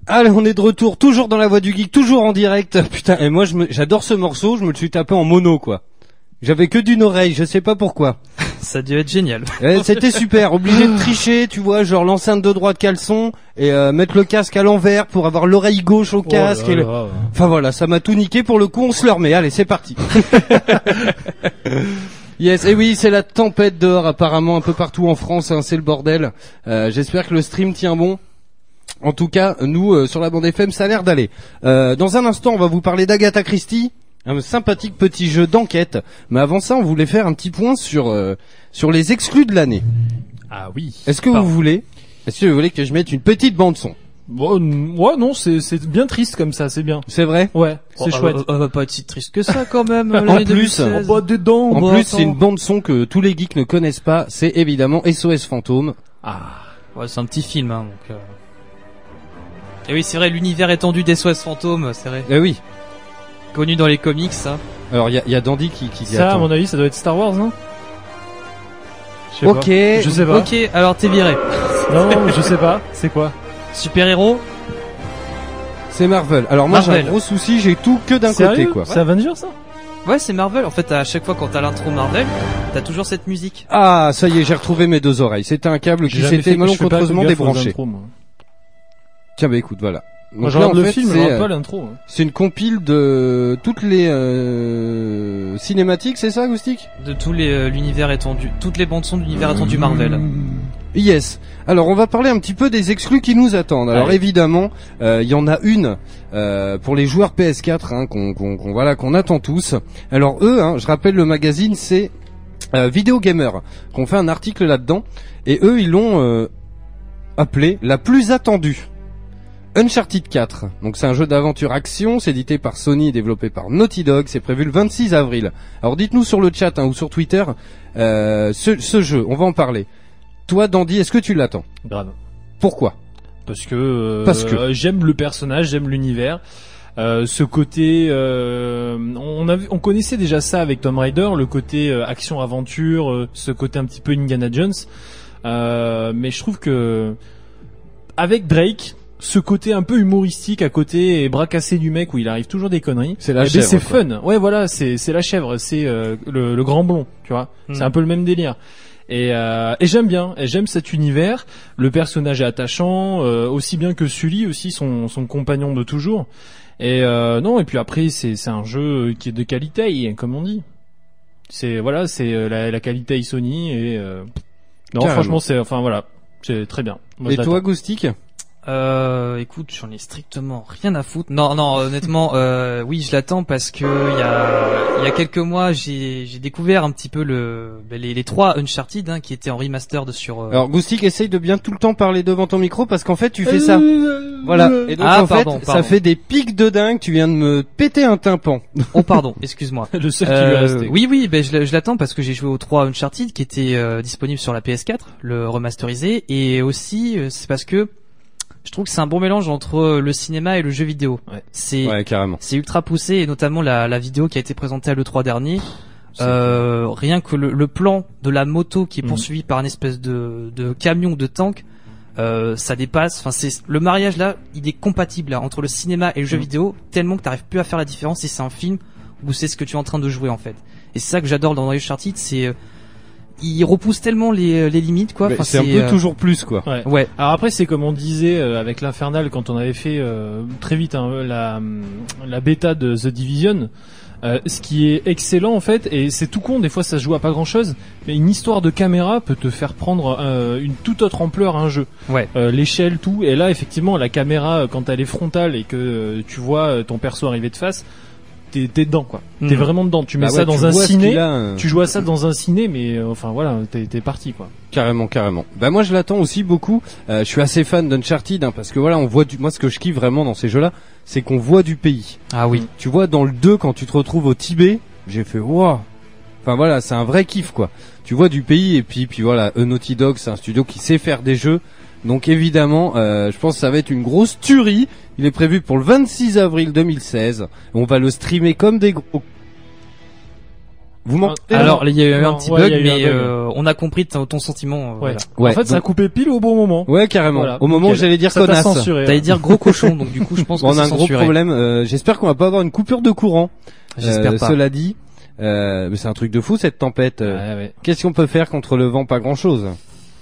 Allez, on est de retour, toujours dans la voix du geek, toujours en direct. Putain, et moi, j'adore ce morceau. Je me le suis tapé en mono, quoi. J'avais que d'une oreille, je sais pas pourquoi. Ça a dû être génial. Eh, C'était super, obligé de tricher, tu vois, genre l'enceinte de droite caleçon et euh, mettre le casque à l'envers pour avoir l'oreille gauche au casque. Oh et là le-. Enfin voilà, ça m'a tout niqué pour le coup, on se le remet. Allez, c'est parti. yes, et oui, c'est la tempête dehors apparemment un peu partout en France, hein, c'est le bordel. Euh, J'espère que le stream tient bon. En tout cas, nous euh, sur la bande FM, ça a l'air d'aller. Euh, dans un instant, on va vous parler d'Agatha Christie, un sympathique petit jeu d'enquête. Mais avant ça, on voulait faire un petit point sur euh, sur les exclus de l'année. Ah oui. Est-ce que Pardon. vous voulez Est-ce que vous voulez que je mette une petite bande son Bon, ouais, non, c'est c'est bien triste comme ça, c'est bien. C'est vrai? Ouais, c'est Oh, chouette. euh, euh, va pas être si triste que ça quand même. En l'année plus, 2016. Oh, bah, dedans. En bah, plus, c'est une bande son que tous les geeks ne connaissent pas. C'est évidemment SOS Fantôme. Ah. Ouais, c'est un petit film, hein, donc. euh. Et oui, c'est vrai, l'univers étendu des SOS fantômes, c'est vrai. Eh oui. Connu dans les comics, ça. Alors il y a, il y a Dandy qui, qui dit Ça, à mon avis, ça doit être Star Wars, non Je sais Ok. pas. Je sais pas. Ok, alors t'es viré. Non, je sais pas. C'est quoi Super héros. C'est Marvel. Alors moi j'ai un Marvel. gros souci, j'ai tout que d'un côté quoi. C'est Avengers, ça Ouais, c'est Marvel. En fait, à chaque fois quand t'as l'intro Marvel, t'as toujours cette musique. Ah, ça y est, j'ai retrouvé mes deux oreilles. C'était un câble qui s'était malencontreusement débranché. Tiens, bah écoute, voilà. Moi, je regarde le fait, film, je euh, pas l'intro. hein. C'est une compile de toutes les euh, cinématiques, c'est ça, Goustic De tous les euh, l'univers étendu, toutes les bandes son de l'univers étendu Marvel. Yes. Alors on va parler un petit peu des exclus qui nous attendent. Alors Allez. évidemment, euh, il y en a une euh, pour les joueurs PS4 hein, qu'on qu'on- qu'on- voilà qu'on attend tous. Alors eux, hein, je rappelle le magazine, c'est euh, Video Gamer qu'on fait un article là-dedans et eux ils l'ont euh, appelé la plus attendue. Uncharted 4. Donc c'est un jeu d'aventure action, c'est édité par Sony, développé par Naughty Dog, c'est prévu le 26 avril. Alors dites-nous sur le chat hein, ou sur Twitter euh, ce, ce jeu, on va en parler. Toi Dandy, est-ce que tu l'attends? Grave. Pourquoi? Parce que, euh, Parce que. euh, j'aime le personnage, j'aime l'univers. Euh, ce côté, euh, on, a vu- on connaissait déjà ça avec Tomb Raider, le côté euh, action aventure, euh, ce côté un petit peu Indiana Jones. Euh, mais je trouve que avec Drake, ce côté un peu humoristique à côté et bras cassés du mec où il arrive toujours des conneries. C'est la eh ben, chèvre, c'est fun. Ouais, voilà, c'est c'est la chèvre, c'est euh, le, le grand blond, tu vois. Mm. C'est un peu le même délire. Et, euh, et j'aime bien, et j'aime cet univers. Le personnage est attachant, euh, aussi bien que Sully aussi, son, son compagnon de toujours. Et euh, non, et puis après c'est c'est un jeu qui est de qualité, comme on dit. C'est voilà, c'est euh, la, la qualité Sony et euh, non, Carrément. franchement c'est enfin voilà, c'est très bien. Moi, Et toi l'attends. Euh, écoute, j'en ai strictement rien à foutre. Non, non, honnêtement, euh, oui, je l'attends parce que il y a, il y a quelques mois, j'ai, j'ai découvert un petit peu le, ben, les, les trois Uncharted hein, qui étaient en remastered sur. euh, Alors Goustic essaye de bien tout le temps parler devant ton micro parce qu'en fait tu fais ça. Voilà. Et donc Ah, en pardon, fait ça fait des pics de dingue. Tu viens de me péter un tympan. Oh pardon, excuse-moi. le seul qui lui Euh, restait. oui, oui, ben je, je l'attends parce que j'ai joué aux trois Uncharted qui étaient euh, disponibles sur la PS4, le remasterisé, et aussi euh, c'est parce que je trouve que c'est un bon mélange entre euh, le cinéma et le jeu vidéo. Ouais. C'est Ouais, carrément. c'est ultra poussé et notamment la, la vidéo qui a été présentée à l'E3 dernier. Euh, rien que le, le plan de la moto qui est poursuivi par une espèce de, de camion de tank, euh, ça dépasse. Enfin, c'est le mariage là, il est compatible là, entre le cinéma et le jeu Mhm. vidéo tellement que t'arrives plus à faire la différence si c'est un film ou c'est ce que tu es en train de jouer en fait. Et c'est ça que j'adore dans Uncharted, c'est euh, il repousse tellement les, les limites quoi. Enfin, c'est un peu euh, toujours plus quoi. Ouais. Ouais. Alors après c'est comme on disait euh, avec l'infernal quand on avait fait euh, très vite hein, la la bêta de The Division. Euh, ce qui est excellent en fait et c'est tout con des fois ça se joue à pas grand chose mais une histoire de caméra peut te faire prendre euh, une toute autre ampleur à un jeu Ouais. Euh, l'échelle tout et là effectivement la caméra euh, quand elle est frontale et que euh, tu vois euh, ton perso arriver de face t'es dedans quoi t'es vraiment dedans tu mets Bah ça ouais, dans un ciné a, euh, tu joues à ça dans un ciné mais euh, enfin voilà t'es parti quoi Carrément, carrément. Bah moi je l'attends aussi beaucoup. Euh, je suis assez fan d'Uncharted hein, parce que voilà, on voit du. Moi, ce que je kiffe vraiment dans ces jeux-là, c'est qu'on voit du pays. Ah oui. Tu vois, dans le 2, quand tu te retrouves au Tibet, j'ai fait waouh. Enfin voilà, c'est un vrai kiff quoi. Tu vois du pays et puis puis voilà, Naughty Dog, c'est un studio qui sait faire des jeux. Donc évidemment, euh, je pense que ça va être une grosse tuerie. Il est prévu pour le 26 avril 2016. On va le streamer comme des gros. Vous m'entendez là Alors il y a eu un petit ouais, bug, mais bug. euh, on a compris ton, ton sentiment. euh, ouais, voilà. Ouais, en fait ça a coupé pile au bon moment Ouais, carrément. Voilà, Au moment où j'allais dire ça connasse. censuré T'allais hein. dire gros cochon, donc du coup je pense que Bon, on c'est a un gros problème. euh, J'espère qu'on va pas avoir une coupure de courant. J'espère Euh, pas. Cela dit, euh, mais c'est un truc de fou cette tempête. Euh, Ouais, ouais. Qu'est-ce qu'on peut faire contre le vent? Pas grand-chose.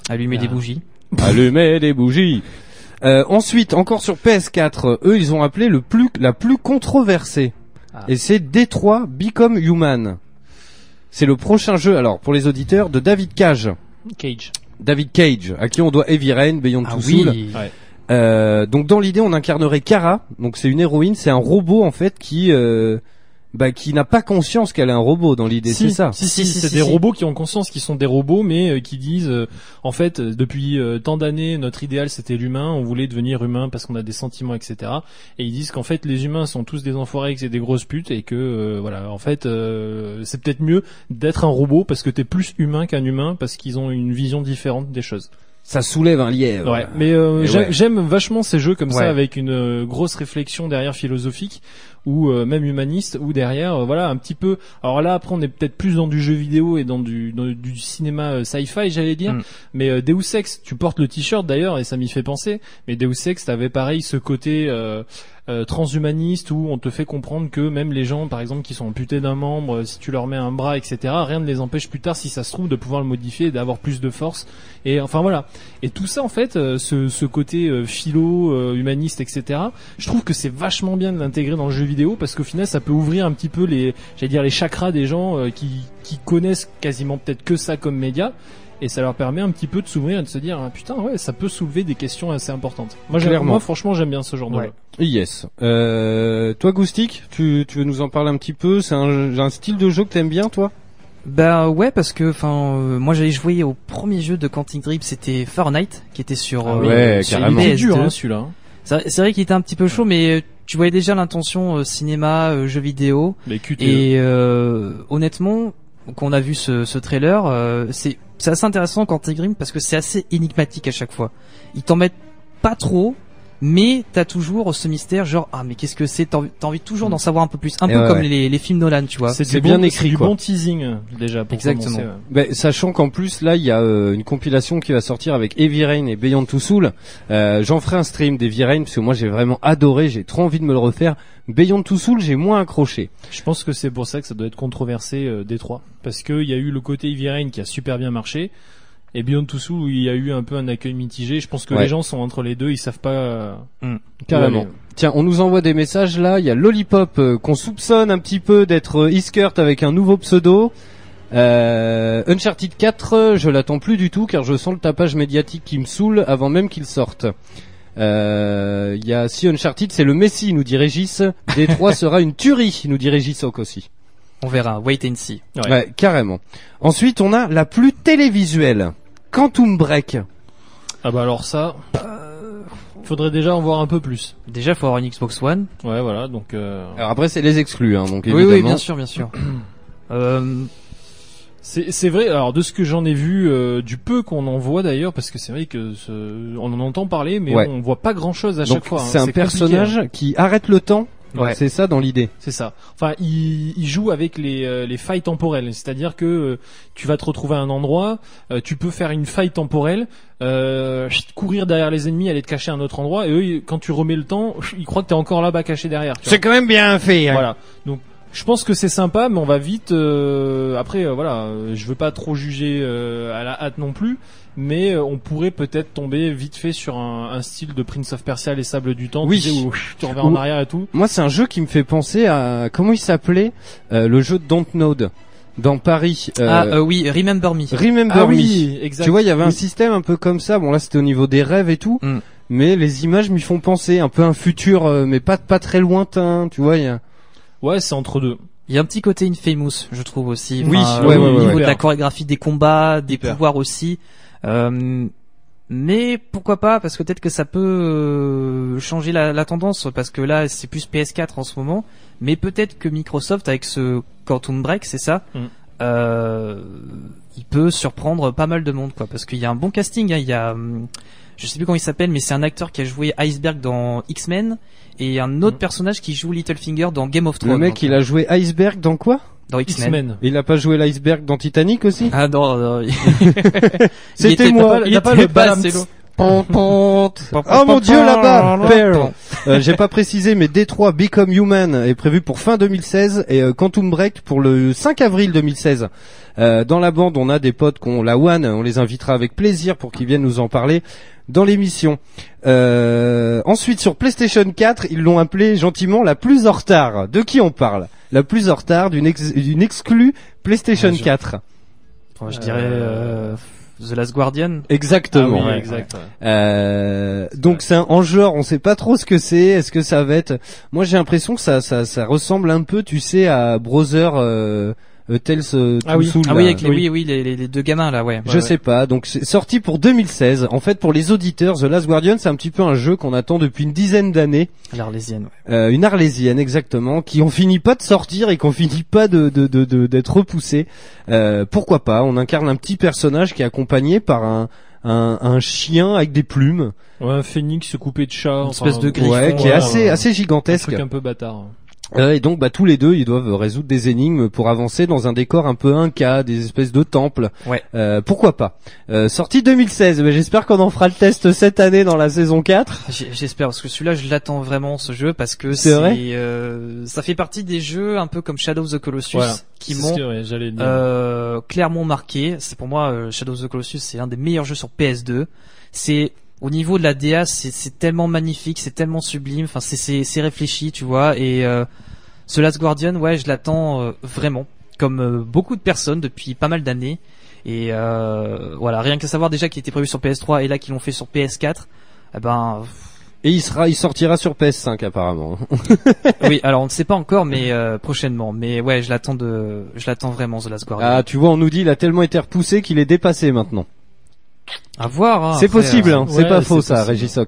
Allumer des Ah. bougies. Allumer des bougies. Euh, ensuite, encore sur PS4, eux, ils ont appelé le plus, la plus controversée. Ah. Et c'est Détroit Become Human. C'est le prochain jeu, alors, pour les auditeurs, de David Cage. Cage David Cage, à qui on doit Heavy Rain, Beyond Ah Two. Ouais. Euh, donc dans l'idée, on incarnerait Kara. Donc c'est une héroïne, c'est un robot en fait qui, euh, bah, qui n'a pas conscience qu'elle est un robot dans l'idée. Si, C'est ça. Si, si, Si, si, c'est si, des si. robots qui ont conscience qu'ils sont des robots, mais euh, qui disent, euh, en fait, euh, depuis euh, tant d'années, notre idéal c'était l'humain, on voulait devenir humain parce qu'on a des sentiments, etc. Et ils disent qu'en fait, les humains sont tous des enfoirés, que c'est des grosses putes, et que, euh, voilà, en fait, euh, c'est peut-être mieux d'être un robot parce que t'es plus humain qu'un humain parce qu'ils ont une vision différente des choses. Ça soulève un lièvre. Ouais, mais euh, j'aime ouais. vachement ces jeux comme Ouais. ça avec une euh, grosse réflexion derrière philosophique ou euh, même humaniste ou derrière euh, voilà un petit peu alors là après on est peut-être plus dans du jeu vidéo et dans du dans du cinéma euh, sci-fi j'allais dire Mm. mais euh, Deus Ex tu portes le t-shirt d'ailleurs et ça m'y fait penser mais Deus Ex t'avais pareil ce côté euh, transhumaniste où on te fait comprendre que même les gens par exemple qui sont amputés d'un membre euh, si tu leur mets un bras etc rien ne les empêche plus tard si ça se trouve de pouvoir le modifier et d'avoir plus de force. Et enfin voilà. Et tout ça en fait euh, ce, ce côté euh, philo humaniste etc je trouve que c'est vachement bien de l'intégrer dans le jeu vidéo parce qu'au final ça peut ouvrir un petit peu les j'allais dire les chakras des gens qui qui connaissent quasiment peut-être que ça comme média et ça leur permet un petit peu de s'ouvrir et de se dire ah, putain ouais ça peut soulever des questions assez importantes moi j'aime moi franchement j'aime bien ce genre de jeu Yes. Euh, toi, Goustic, tu, tu veux nous en parler un petit peu? C'est un, un style de jeu que t'aimes bien, toi? Bah ouais parce que enfin euh, moi j'avais joué au premier jeu de Quantic Dream c'était Fahrenheit qui était sur Ah euh, ouais, sur carrément. c'est PS2. dur hein, celui-là hein. C'est vrai qu'il était un petit peu chaud mais euh, tu voyais déjà l'intention euh, cinéma euh, jeu vidéo mais QTE. et euh, honnêtement qu'on a vu ce, ce trailer euh, c'est c'est assez intéressant Quantic Dream parce que c'est assez énigmatique à chaque fois. Ils t'en mettent pas trop mais t'as toujours ce mystère genre ah mais qu'est-ce que c'est t'as envie, t'as envie toujours d'en savoir un peu plus un Et peu ouais, comme ouais. les, les films Nolan tu vois c'est bien bon- écrit, c'est du quoi. bon teasing déjà pour Exactement. commencer, ouais. Ben, sachant qu'en plus là il y a euh, une compilation qui va sortir avec Heavy Rain et Beyond Two Soul. Euh, J'en ferai un stream d'Heavy Rain parce que moi j'ai vraiment adoré, j'ai trop envie de me le refaire. Beyond Two Soul j'ai moins accroché. Je pense que c'est pour ça que ça doit être controversé euh, Détroit parce que il y a eu le côté Heavy Rain qui a super bien marché et Beyond Two où il y a eu un peu un accueil mitigé. Je pense que Ouais. les gens sont entre les deux, ils savent pas. euh, Carrément. où aller. Tiens, on nous envoie des messages là. Il y a Lollipop euh, qu'on soupçonne un petit peu d'être euh, Iskert avec un nouveau pseudo. Euh, Uncharted 4, euh, je l'attends plus du tout car je sens le tapage médiatique qui me saoule avant même qu'il sorte. Euh, Il y a si Uncharted c'est le Messi, nous dit Régis. D3 sera une tuerie, nous dit Régis aussi. on verra wait and see Ouais. Ouais, carrément. Ensuite, on a la plus télévisuelle, Quantum Break. Ah bah alors ça, Euh, faudrait déjà en voir un peu plus. déjà faut avoir une Xbox One Ouais voilà donc. euh, Alors après, c'est les exclus, hein, donc oui évidemment. oui bien sûr bien sûr euh, C'est c'est vrai. Alors de ce que j'en ai vu, euh, du peu qu'on en voit d'ailleurs, parce que c'est vrai que ce- on en entend parler, mais Ouais. on voit pas grand chose à Donc chaque fois. hein. c'est un compliqué, hein. personnage qui arrête le temps. Ouais. C'est ça dans l'idée. C'est ça. Enfin, il, il joue avec les, euh, les failles temporelles. C'est-à-dire que euh, tu vas te retrouver à un endroit, euh, tu peux faire une faille temporelle, euh, courir derrière les ennemis, aller te cacher à un autre endroit, et eux, quand tu remets le temps, ils croient que t'es encore là-bas caché derrière. tu vois. quand même bien fait. hein. Voilà. Donc, je pense que c'est sympa, mais on va vite. euh, après, euh, voilà, euh, je veux pas trop juger euh, à la hâte non plus, mais euh, on pourrait peut-être tomber vite fait sur un, un style de Prince of Persia, les sables du temps, Oui. tu sais, où tu reviens en arrière et tout. Moi, c'est un jeu qui me fait penser à comment il s'appelait euh, le jeu de Dontnod dans Paris. euh, ah euh, oui Remember Me Remember ah Me. oui, exact. Tu vois, il y avait un système un peu comme ça. Bon, là, c'était au niveau des rêves et tout. Mm. Mais les images m'y font penser un peu un futur, euh, mais pas pas très lointain. Tu vois, il y a... Ouais, c'est entre deux. Il y a un petit côté Infamous, je trouve aussi. Oui, ouais, au ouais, ouais, niveau ouais. de la chorégraphie des combats, des Hyper. pouvoirs aussi. Euh, mais pourquoi pas Parce que peut-être que ça peut euh, changer la, la tendance, parce que là c'est plus PS4 en ce moment. Mais peut-être que Microsoft avec ce Quantum Break, c'est ça, Mm. euh, il peut surprendre pas mal de monde, quoi. Parce qu'il y a un bon casting. Hein, il y a, hum, je sais plus comment il s'appelle, mais c'est un acteur qui a joué Iceberg dans X-Men et un autre Mm. personnage qui joue Littlefinger dans Game of Thrones. le mec, Donc, il a joué Iceberg dans quoi? Dans X-Men. X-Men. Il a pas joué l'iceberg dans Titanic aussi? Ah non, non. il- C'était était moi. pas- Il a pas le pont. Oh mon dieu là-bas Pearl. Euh, J'ai pas précisé mais D3 Become Human est prévu pour fin 2016 et euh, Quantum Break pour le 5 avril 2016. Euh, dans la bande on a des potes qu'on la One, on les invitera avec plaisir pour qu'ils viennent nous en parler dans l'émission. Euh, ensuite sur PlayStation 4 ils l'ont appelé gentiment la plus en retard. De qui on parle? La plus en retard d'une ex- d'une exclue PlayStation Ah, je- 4. Enfin, je dirais euh, The Last Guardian. Exactement. Ah oui, ouais. exact. ouais. Euh, donc c'est un en genre, on sait pas trop ce que c'est. Est-ce que ça va être Moi j'ai l'impression que ça, ça, ça ressemble un peu, tu sais, à Brother euh, euh, Tales euh, Ah oui. Soul, Ah oui, avec les, oui, oui, les, les- les deux gamins là, ouais. Je sais pas. Donc c'est sorti pour 2016. En fait, pour les auditeurs, The Last Guardian, c'est un petit peu un jeu qu'on attend depuis une dizaine d'années. L'Arlésienne. Ouais. Euh, une arlésienne exactement, qui ont fini pas de sortir et qu'on finit pas de de de de- d'être repoussé. Euh, pourquoi pas? On incarne un petit personnage qui est accompagné par un un, un chien avec des plumes. Ouais, un phénix coupé de chat. Une enfin, espèce de un- griffon, ouais, qui est ouais, assez un- assez Un gigantesque. truc un peu bâtard. Euh, et donc bah tous les deux ils doivent résoudre des énigmes pour avancer dans un décor un peu inca, des espèces de temples. Ouais. Euh, pourquoi pas. Euh, sorti 2016, mais j'espère qu'on en fera le test cette année dans la saison 4. J'ai- J'espère parce que celui-là je l'attends vraiment ce jeu parce que C'est c'est vrai euh, ça fait partie des jeux un peu comme Shadow of the Colossus Voilà. qui m'ont euh, clairement marqué. C'est pour moi euh, Shadow of the Colossus, c'est un des meilleurs jeux sur PS2. C'est au niveau de la DA, c'est tellement magnifique, c'est tellement sublime. Enfin, c'est réfléchi, tu vois. Et euh, ce Last Guardian, ouais, je l'attends euh, vraiment, comme euh, beaucoup de personnes depuis pas mal d'années. Et euh, voilà, rien qu'à savoir déjà qu'il était prévu sur PS3 et là qu'ils l'ont fait sur PS4. Eh ben, Et il sera, il sortira sur PS5 apparemment. oui, alors on ne sait pas encore, mais euh, prochainement. Mais ouais, je l'attends de, je l'attends vraiment The Last Guardian. Ah tu vois on nous dit il a tellement été repoussé qu'il est dépassé maintenant. À voir. Hein, c'est possible, euh, hein, c'est ouais, pas faux ça. Régis.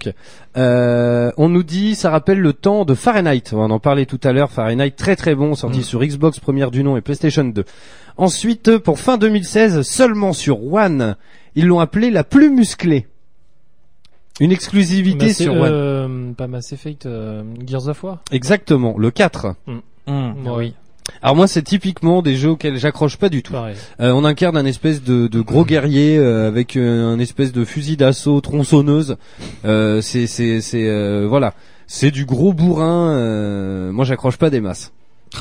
Euh, on nous dit, ça rappelle le temps de Fahrenheit. On en parlait tout à l'heure. Fahrenheit, très très bon, sorti Mm. sur Xbox première du nom et PlayStation 2. Ensuite, pour fin 2016, seulement sur One, ils l'ont appelé la plus musclée. Une exclusivité Mass- sur One. euh, pas Mass Effect, euh, Gears of War? Exactement, le 4. hum, Ouais. oui. Alors moi, c'est typiquement des jeux auxquels j'accroche pas du tout. Euh, on incarne un espèce de, de gros guerrier euh, avec euh, un espèce de fusil d'assaut tronçonneuse. Euh, c'est c'est c'est euh, voilà, c'est du gros bourrin. euh, moi, j'accroche pas des masses.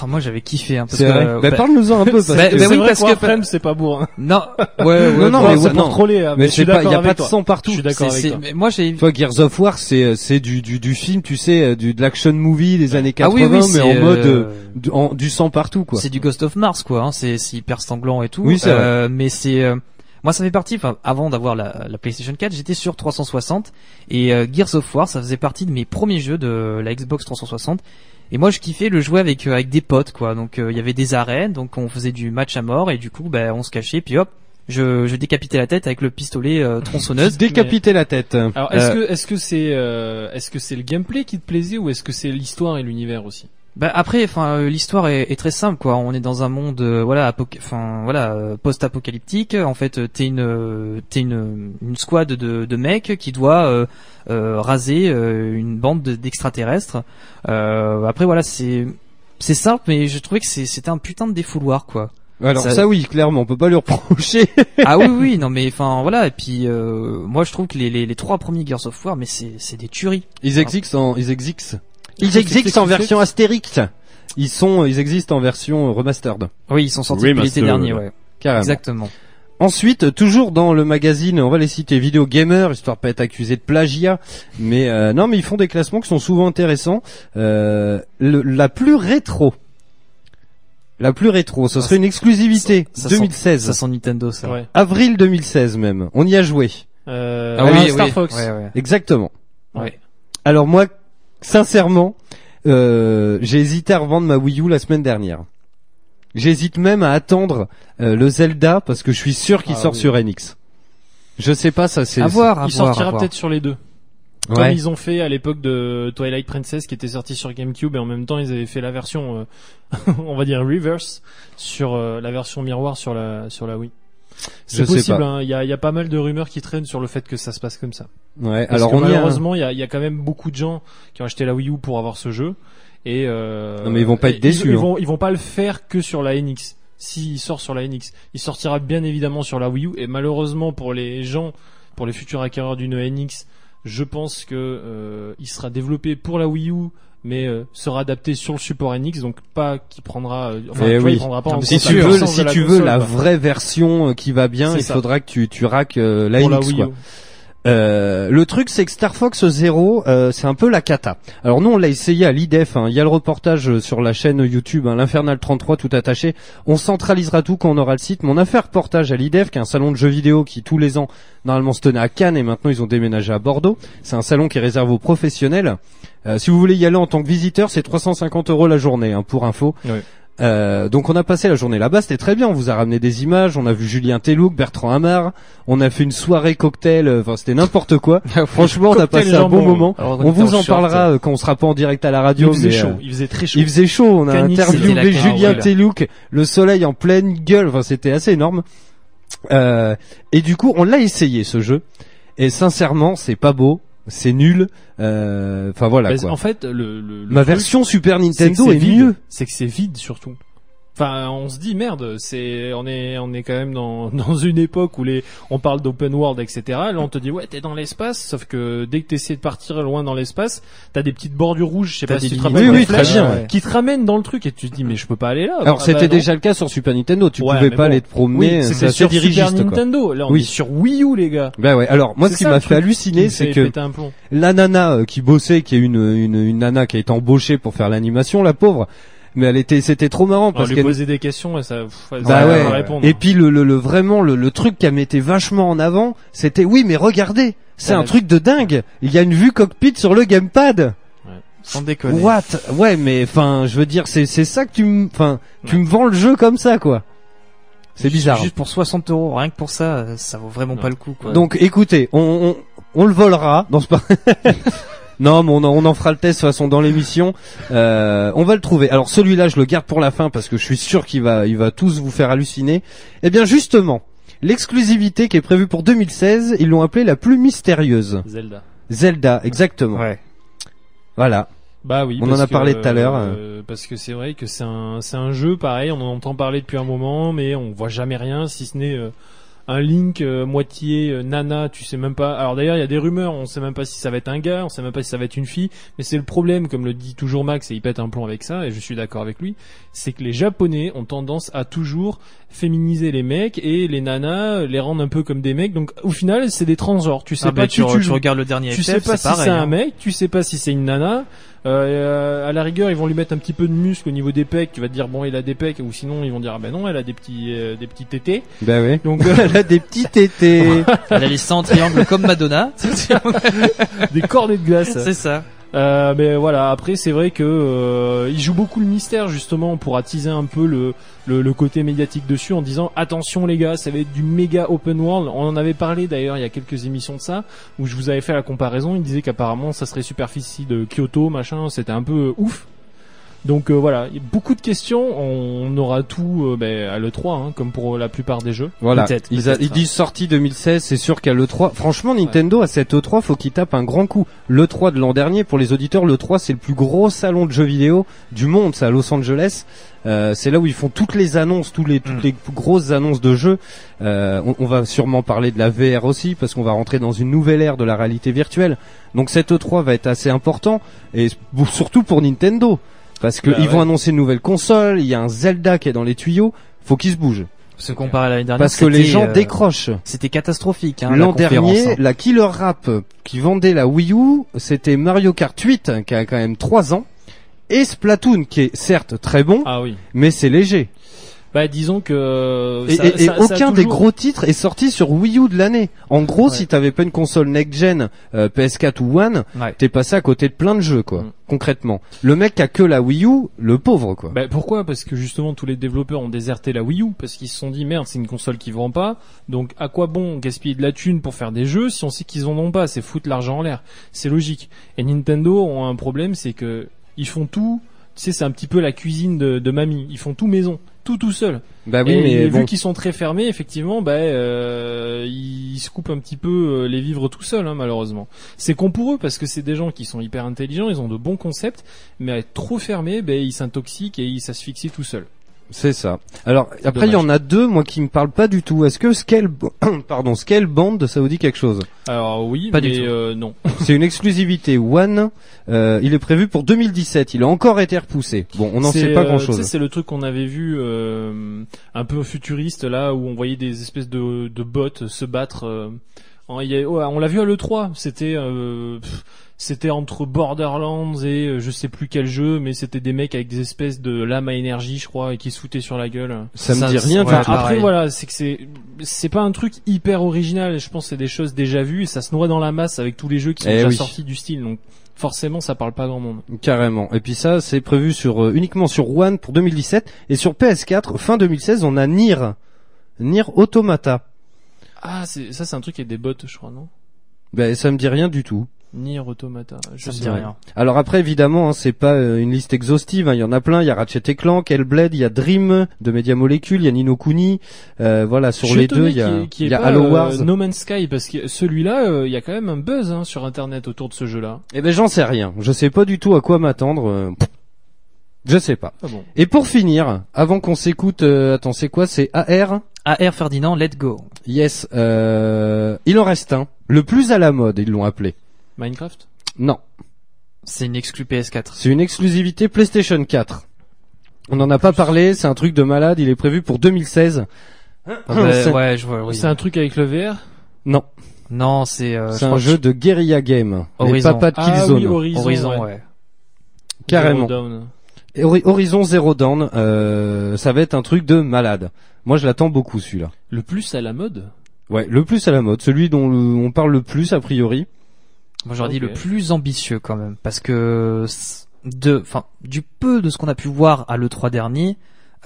Ah, moi j'avais kiffé hein, parce C'est que euh, bah, bah- parle-nous-en un peu parce Bah, que bah c'est oui, vrai parce que Warframe, c'est pas bourrin. non, ouais, ouais, Non, non, mais c'est pour troller. hein, mais je suis pas, il y a pas de toi. sang partout. Je suis d'accord avec toi. mais moi j'ai Tu vois, Gears of War, c'est c'est du, du du film, tu sais, euh, du de l'action movie des années ah 80, oui oui mais en mode euh, euh, du, en- du sang partout quoi. c'est du Ghost of Mars quoi. Hein, c'est hyper sanglant et tout. Oui, c'est Euh, mais c'est euh, moi ça fait partie. Enfin, avant d'avoir la, la PlayStation 4, j'étais sur 360 et euh, Gears of War, ça faisait partie de mes premiers jeux de la Xbox 360. Et moi, je kiffais le jouer avec euh, avec des potes, quoi. Donc, euh, il y avait des arènes, donc on faisait du match à mort, et du coup, ben, on se cachait, puis hop, je, je décapitais la tête avec le pistolet euh, tronçonneuse. Décapiter la tête. Alors est-ce Euh, que est-ce que c'est euh, est-ce que c'est le gameplay qui te plaisait ou est-ce que c'est l'histoire et l'univers aussi? Bah après, enfin, euh, l'histoire est, est très simple, quoi. On est dans un monde, euh, voilà, enfin, voilà, euh, post-apocalyptique. En fait, euh, t'es une, euh, t'es une, une squad de, de mecs qui doit raser euh, une bande de- d'extraterrestres. Euh, après, voilà, c'est, c'est simple, mais je trouvais que c'était un putain de défouloir, quoi. alors ça- ça... oui, clairement, on peut pas lui reprocher. ah oui, oui, non, mais enfin, voilà. Et puis, euh, moi, je trouve que les, les, les trois premiers Gears of War, mais c'est, c'est des tueries. Ils existent en, ils existent. Ils existent en version Astérix. Ils sont, ils existent en version euh, remastered. Oui, ils sont sortis l'été dernier, ouais. Carrément. Exactement. Ensuite, toujours dans le magazine, on va les citer Vidéo Gamer, histoire de pas être accusé de plagiat. Mais euh, non, mais ils font des classements qui sont souvent intéressants. Euh, le- la plus rétro. La plus rétro, ce Ça, serait une exclusivité. ça sent- 2016. Ça sent Nintendo, ça. Ouais. Avril 2016 même. On y a joué. Euh, Ah ah, oui, Star oui. Fox. Ouais, ouais. Exactement. Ouais. Alors moi, sincèrement, euh, j'ai hésité à revendre ma Wii U la semaine dernière. J'hésite même à attendre euh, le Zelda parce que je suis sûr qu'il Ah sort oui. sur NX. Je sais pas, ça c'est. À voir, à Il voir, sortira peut-être sur les deux. Comme Ouais. ils ont fait à l'époque de Twilight Princess qui était sorti sur GameCube et en même temps ils avaient fait la version euh, on va dire reverse sur euh, la version miroir sur la sur la Wii. C'est possible, hein. il y, a, il y a pas mal de rumeurs qui traînent sur le fait que ça se passe comme ça. Ouais. Parce Alors que on malheureusement, il y a, il y a quand même beaucoup de gens qui ont acheté la Wii U pour avoir ce jeu et euh, Non, mais ils vont pas être déçus, Ils, ils hein. vont ils vont pas le faire que sur la NX. S'il sort sur la NX, il sortira bien évidemment sur la Wii U et malheureusement pour les gens, pour les futurs acquéreurs d'une NX, je pense que euh, il sera développé pour la Wii U mais euh, sera adapté sur le support NX donc pas qui prendra euh, enfin Eh tu vois, oui. il prendra pas en Si tu la veux, si la tu veux console, la vraie version euh, qui va bien, il ça. faudra que tu tu raques euh, la pour la NX Wii quoi. Euh, le truc c'est que Star Fox Zero, euh, c'est un peu la cata. Alors nous on l'a essayé à l'IDEF, hein. il y a le reportage euh, sur la chaîne YouTube, hein, l'Infernal 33 tout attaché. On centralisera tout quand on aura le site, mais on a reportage à l'IDEF, qui est un salon de jeux vidéo qui tous les ans normalement se tenait à Cannes et maintenant ils ont déménagé à Bordeaux. C'est un salon qui est réservé aux professionnels. Euh, si vous voulez y aller en tant que visiteur, c'est 350 euros la journée, hein, pour info. Euh, donc on a passé la journée là-bas, c'était très bien. On vous a ramené des images, on a vu Julien Telouk, Bertrand Hamar, on a fait une soirée cocktail, euh, enfin c'était n'importe quoi. Franchement, on a passé un bon moment. Alors, On vous en parlera euh, quand on sera pas en direct à la Il radio. faisait mais, chaud, euh, il faisait très chaud. il faisait chaud. On a interviewé Julien canicule. Telouk, le soleil en pleine gueule. Enfin, c'était assez énorme. Euh, et du coup, on l'a essayé ce jeu. Et sincèrement, c'est pas beau, c'est nul. Euh, Enfin voilà Bah, quoi. en fait, le, le, le Ma truc, version Super Nintendo est, mieux. C'est que c'est vide surtout. Enfin, on se dit merde, c'est on est on est quand même dans dans une époque où les on parle d'open world etc. Là, on te dit ouais t'es dans l'espace, sauf que dès que t'essaies de partir loin dans l'espace, t'as des petites bordures rouges, je sais pas si tu te rappelles Oui, oui, très bien, ouais. qui te ramènent dans le truc et tu te dis mais je peux pas aller là. Alors Ah c'était bah déjà le cas sur Super Nintendo. Tu Ouais, pouvais pas bon. aller te promener. Oui, c'était sur Super quoi. Nintendo. Là, on Oui. est sur Wii U les gars. Bah ouais. Alors moi, ce qui m'a fait halluciner, c'est que la nana euh, qui bossait, qui est une, une une nana qui a été embauchée pour faire l'animation, la pauvre. Mais elle était, c'était trop marrant parce qu'elle posait des questions et ça, pff, elle Bah ouais. répondre. Et puis le, le, le vraiment le, le truc qu'elle mettait vachement en avant, c'était oui mais regardez, c'est un truc de dingue. Il y a une vue cockpit sur le gamepad. Sans déconner. What? Ouais mais enfin je veux dire c'est c'est ça que tu me enfin tu me vends le jeu comme ça quoi. C'est bizarre. Juste pour 60 euros, rien que pour ça, ça vaut vraiment Ouais. pas le coup. Quoi. Donc écoutez, on, on, on le volera dans ce Non, mais on en, on en fera le test de toute façon dans l'émission. Euh, on va le trouver. Alors celui-là, je le garde pour la fin parce que je suis sûr qu'il va, il va tous vous faire halluciner. Eh bien justement, l'exclusivité qui est prévue pour 2016, ils l'ont appelée la plus mystérieuse. Zelda. Zelda, exactement. ouais. Voilà. Bah oui. On en parce a que, parlé tout à l'heure. euh, parce que c'est vrai que c'est un, c'est un jeu pareil. On en entend parler depuis un moment, mais on voit jamais rien, si ce n'est euh, un Link euh, moitié euh, Nana. Tu sais même pas. Alors d'ailleurs, il y a des rumeurs. On sait même pas si ça va être un gars, on sait même pas si ça va être une fille. Mais c'est le problème, comme le dit toujours Max, et il pète un plomb avec ça, et je suis d'accord avec lui. C'est que les Japonais ont tendance à toujours féminiser les mecs et les nanas les rendre un peu comme des mecs. Donc au final, c'est des transgenres. Tu sais Ah pas bah, tu, tu tu joues. regardes le dernier Tu FF, sais pas si c'est un hein. mec, tu sais pas si c'est une nana. Euh, euh, à la rigueur, ils vont lui mettre un petit peu de muscle au niveau des pecs. Tu vas te dire bon, il a des pecs, ou sinon ils vont dire ah ben non, elle a des petits euh, des petits tétés. Bah oui. Donc euh, Elle a des petits tétés. Elle a les seins en triangle comme Madonna. des cordées de glace. c'est ça. Euh, mais voilà, après c'est vrai que euh, il joue beaucoup le mystère justement pour attiser un peu le, le, côté médiatique dessus en disant attention les gars, ça va être du méga open world. On en avait parlé d'ailleurs il y a quelques émissions de ça où je vous avais fait la comparaison. Il disait qu'apparemment ça serait superficie de Kyoto, machin, c'était un peu euh, ouf. Donc euh, voilà, beaucoup de questions. On aura tout euh, ben, à l'E3, hein, comme pour la plupart des jeux. Voilà. Peut-être, Ils, a- peut-être, ils disent sortie 2016, c'est sûr qu'à l'E3. Franchement, Nintendo, à cette E3, faut qu'il tape un grand coup. L'E3 de l'an dernier, pour les auditeurs, l'E3, c'est le plus gros salon de jeux vidéo du monde, c'est à Los Angeles. Euh, c'est là où ils font toutes les annonces, tous les, toutes Mm. les grosses annonces de jeux. Euh, on, on va sûrement parler de la VR aussi, parce qu'on va rentrer dans une nouvelle ère de la réalité virtuelle. Donc cette E3 va être assez important, et surtout pour Nintendo. Parce qu'ils Bah ouais. vont annoncer une nouvelle console, il y a un Zelda qui est dans les tuyaux, faut qu'ils se bougent. Se comparer à l'année dernière. Parce que les gens euh, décrochent. C'était catastrophique. Hein, la L'an dernier, hein. la Killer Rap qui vendait la Wii U, c'était Mario Kart 8 qui a quand même 3 ans et Splatoon qui est certes très bon, Ah oui. mais c'est léger. Bah disons que Et, ça- et- et ça- ça a aucun des gros titres est sorti sur Wii U de l'année. En gros, Ouais. si t'avais pas une console next-gen euh, PS4 ou One, Ouais. t'es passé à côté de plein de jeux, quoi. Mm. Concrètement, le mec qui a que la Wii U, le pauvre, quoi. Bah pourquoi? Parce que justement tous les développeurs ont déserté la Wii U parce qu'ils se sont dit merde c'est une console qui vend pas donc à quoi bon gaspiller de la thune pour faire des jeux si on sait qu'ils en ont pas? C'est foutre l'argent en l'air c'est logique et Nintendo ont un problème c'est que ils font tout tu sais c'est un petit peu la cuisine de, de mamie ils font tout maison tout tout seul. Bah oui, et mais vu bon. qu'ils sont très fermés effectivement bah euh, ils se coupent un petit peu euh, les vivres tout seuls hein, malheureusement. C'est con pour eux parce que c'est des gens qui sont hyper intelligents ils ont de bons concepts mais à être trop fermés ben ils s'intoxiquent et ils s'asphyxient tout seuls C'est ça. Alors après il y en a deux moi qui me parlent pas du tout. Est-ce que Scale pardon Scale Band ça vous dit quelque chose? Alors oui, Pas mais du tout. euh, non. C'est une exclusivité One. Euh, il est prévu pour 2017. Il a encore été repoussé. Bon, on n'en sait pas euh, grand tu sais, chose. C'est le truc qu'on avait vu euh, un peu futuriste là où on voyait des espèces de, de bots se battre. Ouais, on l'a vu à l'E3. C'était euh, c'était entre Borderlands et euh, je sais plus quel jeu, mais c'était des mecs avec des espèces de lames à énergie, je crois, et qui se foutaient sur la gueule. Ça me Ça, dit c'est- rien. ouais, pareil. après voilà, c'est que c'est c'est pas un truc hyper original. Je pense que c'est des choses déjà vues et ça se noie dans la masse avec tous les jeux qui sont Eh déjà oui. sortis du style. Donc forcément, ça parle pas grand monde. Carrément. Et puis ça, c'est prévu sur euh, uniquement sur One pour 2017 et sur PS4 fin 2016. On a Nier, Nier Automata. Ah, c'est ça, c'est un truc avec des bots, je crois, non? Ben ça me dit rien du tout. Nier Automata. Je Ça me sais dit pas. rien. Alors après, évidemment, hein, c'est pas euh, une liste exhaustive. hein, Il y en a plein. Il y a Ratchet et Clank, Hellblade, il y a Dream de Media Molecule, il y a Nino Kuni. Euh, voilà, sur Je suis les étonné deux, il y a, qu'il y ait- qu'il y il ait y a pas, Halo euh, Wars. No Man's Sky parce que celui-là, euh, il y a quand même un buzz hein, sur Internet autour de ce jeu-là. Eh ben, j'en sais rien. Je sais pas du tout à quoi m'attendre. euh, pff, Je sais pas. Ah bon. Et pour finir, avant qu'on s'écoute, euh, attends, c'est quoi? C'est AR AR Ferdinand, let's go. Yes. Euh, il en reste un. Le plus à la mode, ils l'ont appelé. Minecraft? Non, C'est une exclu PS4. c'est une exclusivité PlayStation 4. On n'en a pas parlé, c'est un truc de malade, il est prévu pour 2016. Ah bah, C'est- ouais, je vois. oui. C'est un truc avec le VR. Non, Non, c'est. euh, je c'est crois un que jeu de guérilla game. Horizon. de Ah Killzone. oui, Horizon. Horizon, ouais. ouais. Carrément. Zero Dawn. Et Hori- Horizon Zero Dawn, euh, ça va être un truc de malade. Moi, je l'attends beaucoup celui-là. Le plus à la mode. Ouais, le plus à la mode, celui dont on parle le plus a priori. Moi j'aurais dit Ok. le plus ambitieux quand même, parce que de, enfin, du peu de ce qu'on a pu voir à le 3 dernier,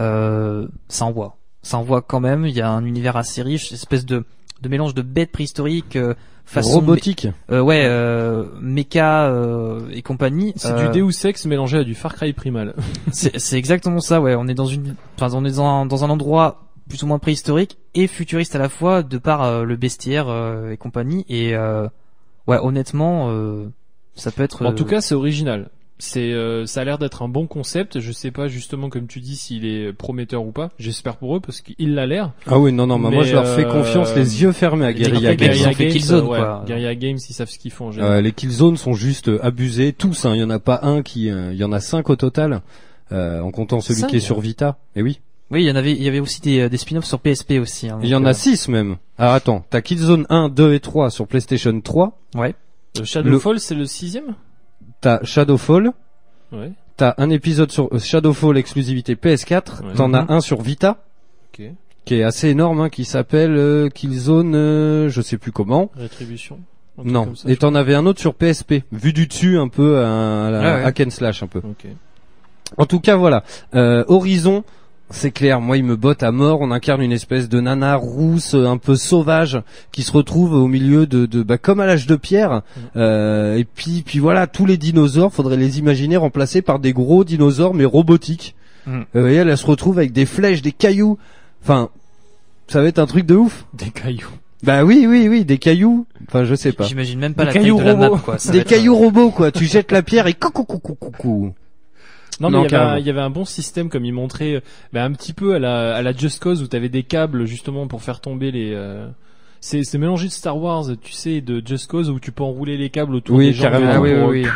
euh, ça envoie. Ça envoie quand même. Il y a un univers assez riche, espèce de de mélange de bêtes préhistoriques, euh, façon Robotique. euh, ouais, euh, mecha euh, et compagnie. C'est Euh, du Deus Ex mélangé à du Far Cry Primal. C'est c'est exactement ça, ouais. On est dans une, enfin, on est dans un, dans un endroit plus ou moins préhistorique et futuriste à la fois, de par euh, le bestiaire euh, et compagnie. Et euh, ouais, honnêtement, euh, ça peut être. en tout euh, cas, c'est original. C'est, euh, ça a l'air d'être un bon concept. Je sais pas justement comme tu dis s'il est prometteur ou pas. J'espère pour eux parce qu'il l'a l'air. Ah oui, non, non, bah, moi Mais, je leur fais confiance les yeux fermés à Guerrilla Games. ont fait Killzone, ouais, quoi. Guerrilla Games, ils savent ce qu'ils font. en général. Euh, les Killzones sont juste euh, abusés, tous. Euh, euh, oui, il y en avait, il y avait aussi des, euh, des spin-offs sur PSP aussi. hein, il y en a euh, six même. Ah attends, t'as Killzone 1, 2 et 3 sur PlayStation 3. Ouais. Euh, Shadowfall, c'est le sixième? T'as Shadowfall. Ouais. T'as un épisode sur euh, Shadowfall exclusivité PS4. Ouais. T'en Mhm. as un sur Vita, Ok. qui est assez énorme, hein, qui s'appelle euh, Killzone, euh, je sais plus comment. Rétribution. Non. ça, Et t'en avais un autre sur PSP, vu du dessus un peu, à, à la Ah ouais. hack and slash un peu. crois. Ok. En tout cas, voilà. Euh, Horizon, c'est clair. Moi, il me botte à mort. On incarne une espèce de nana rousse, euh, un peu sauvage, qui se retrouve au milieu de, de bah, comme à l'âge de pierre. Euh, et puis, puis voilà, tous les dinosaures, faudrait les imaginer remplacés par des gros dinosaures, mais robotiques. Mm. Euh, et elle, elle se retrouve avec des flèches, des cailloux. Enfin, ça va être un truc de ouf. Des cailloux. Bah oui, oui, oui, des cailloux. Enfin, je sais pas. J'imagine même pas Des la taille cailloux de la map, robots. quoi. Ça va Des être, cailloux robots, quoi. Tu jettes la pierre et coucou, coucou, coucou. Non, mais il y, avait un, il y avait un bon système comme il montrait, euh, bah, un petit peu à la, à la Just Cause où t'avais des câbles justement pour faire tomber les. euh, C'est c'est mélangé de Star Wars, tu sais, de Just Cause où tu peux enrouler les câbles autour Oui, des gens. carrément. Ah oui, pour- oui, oui.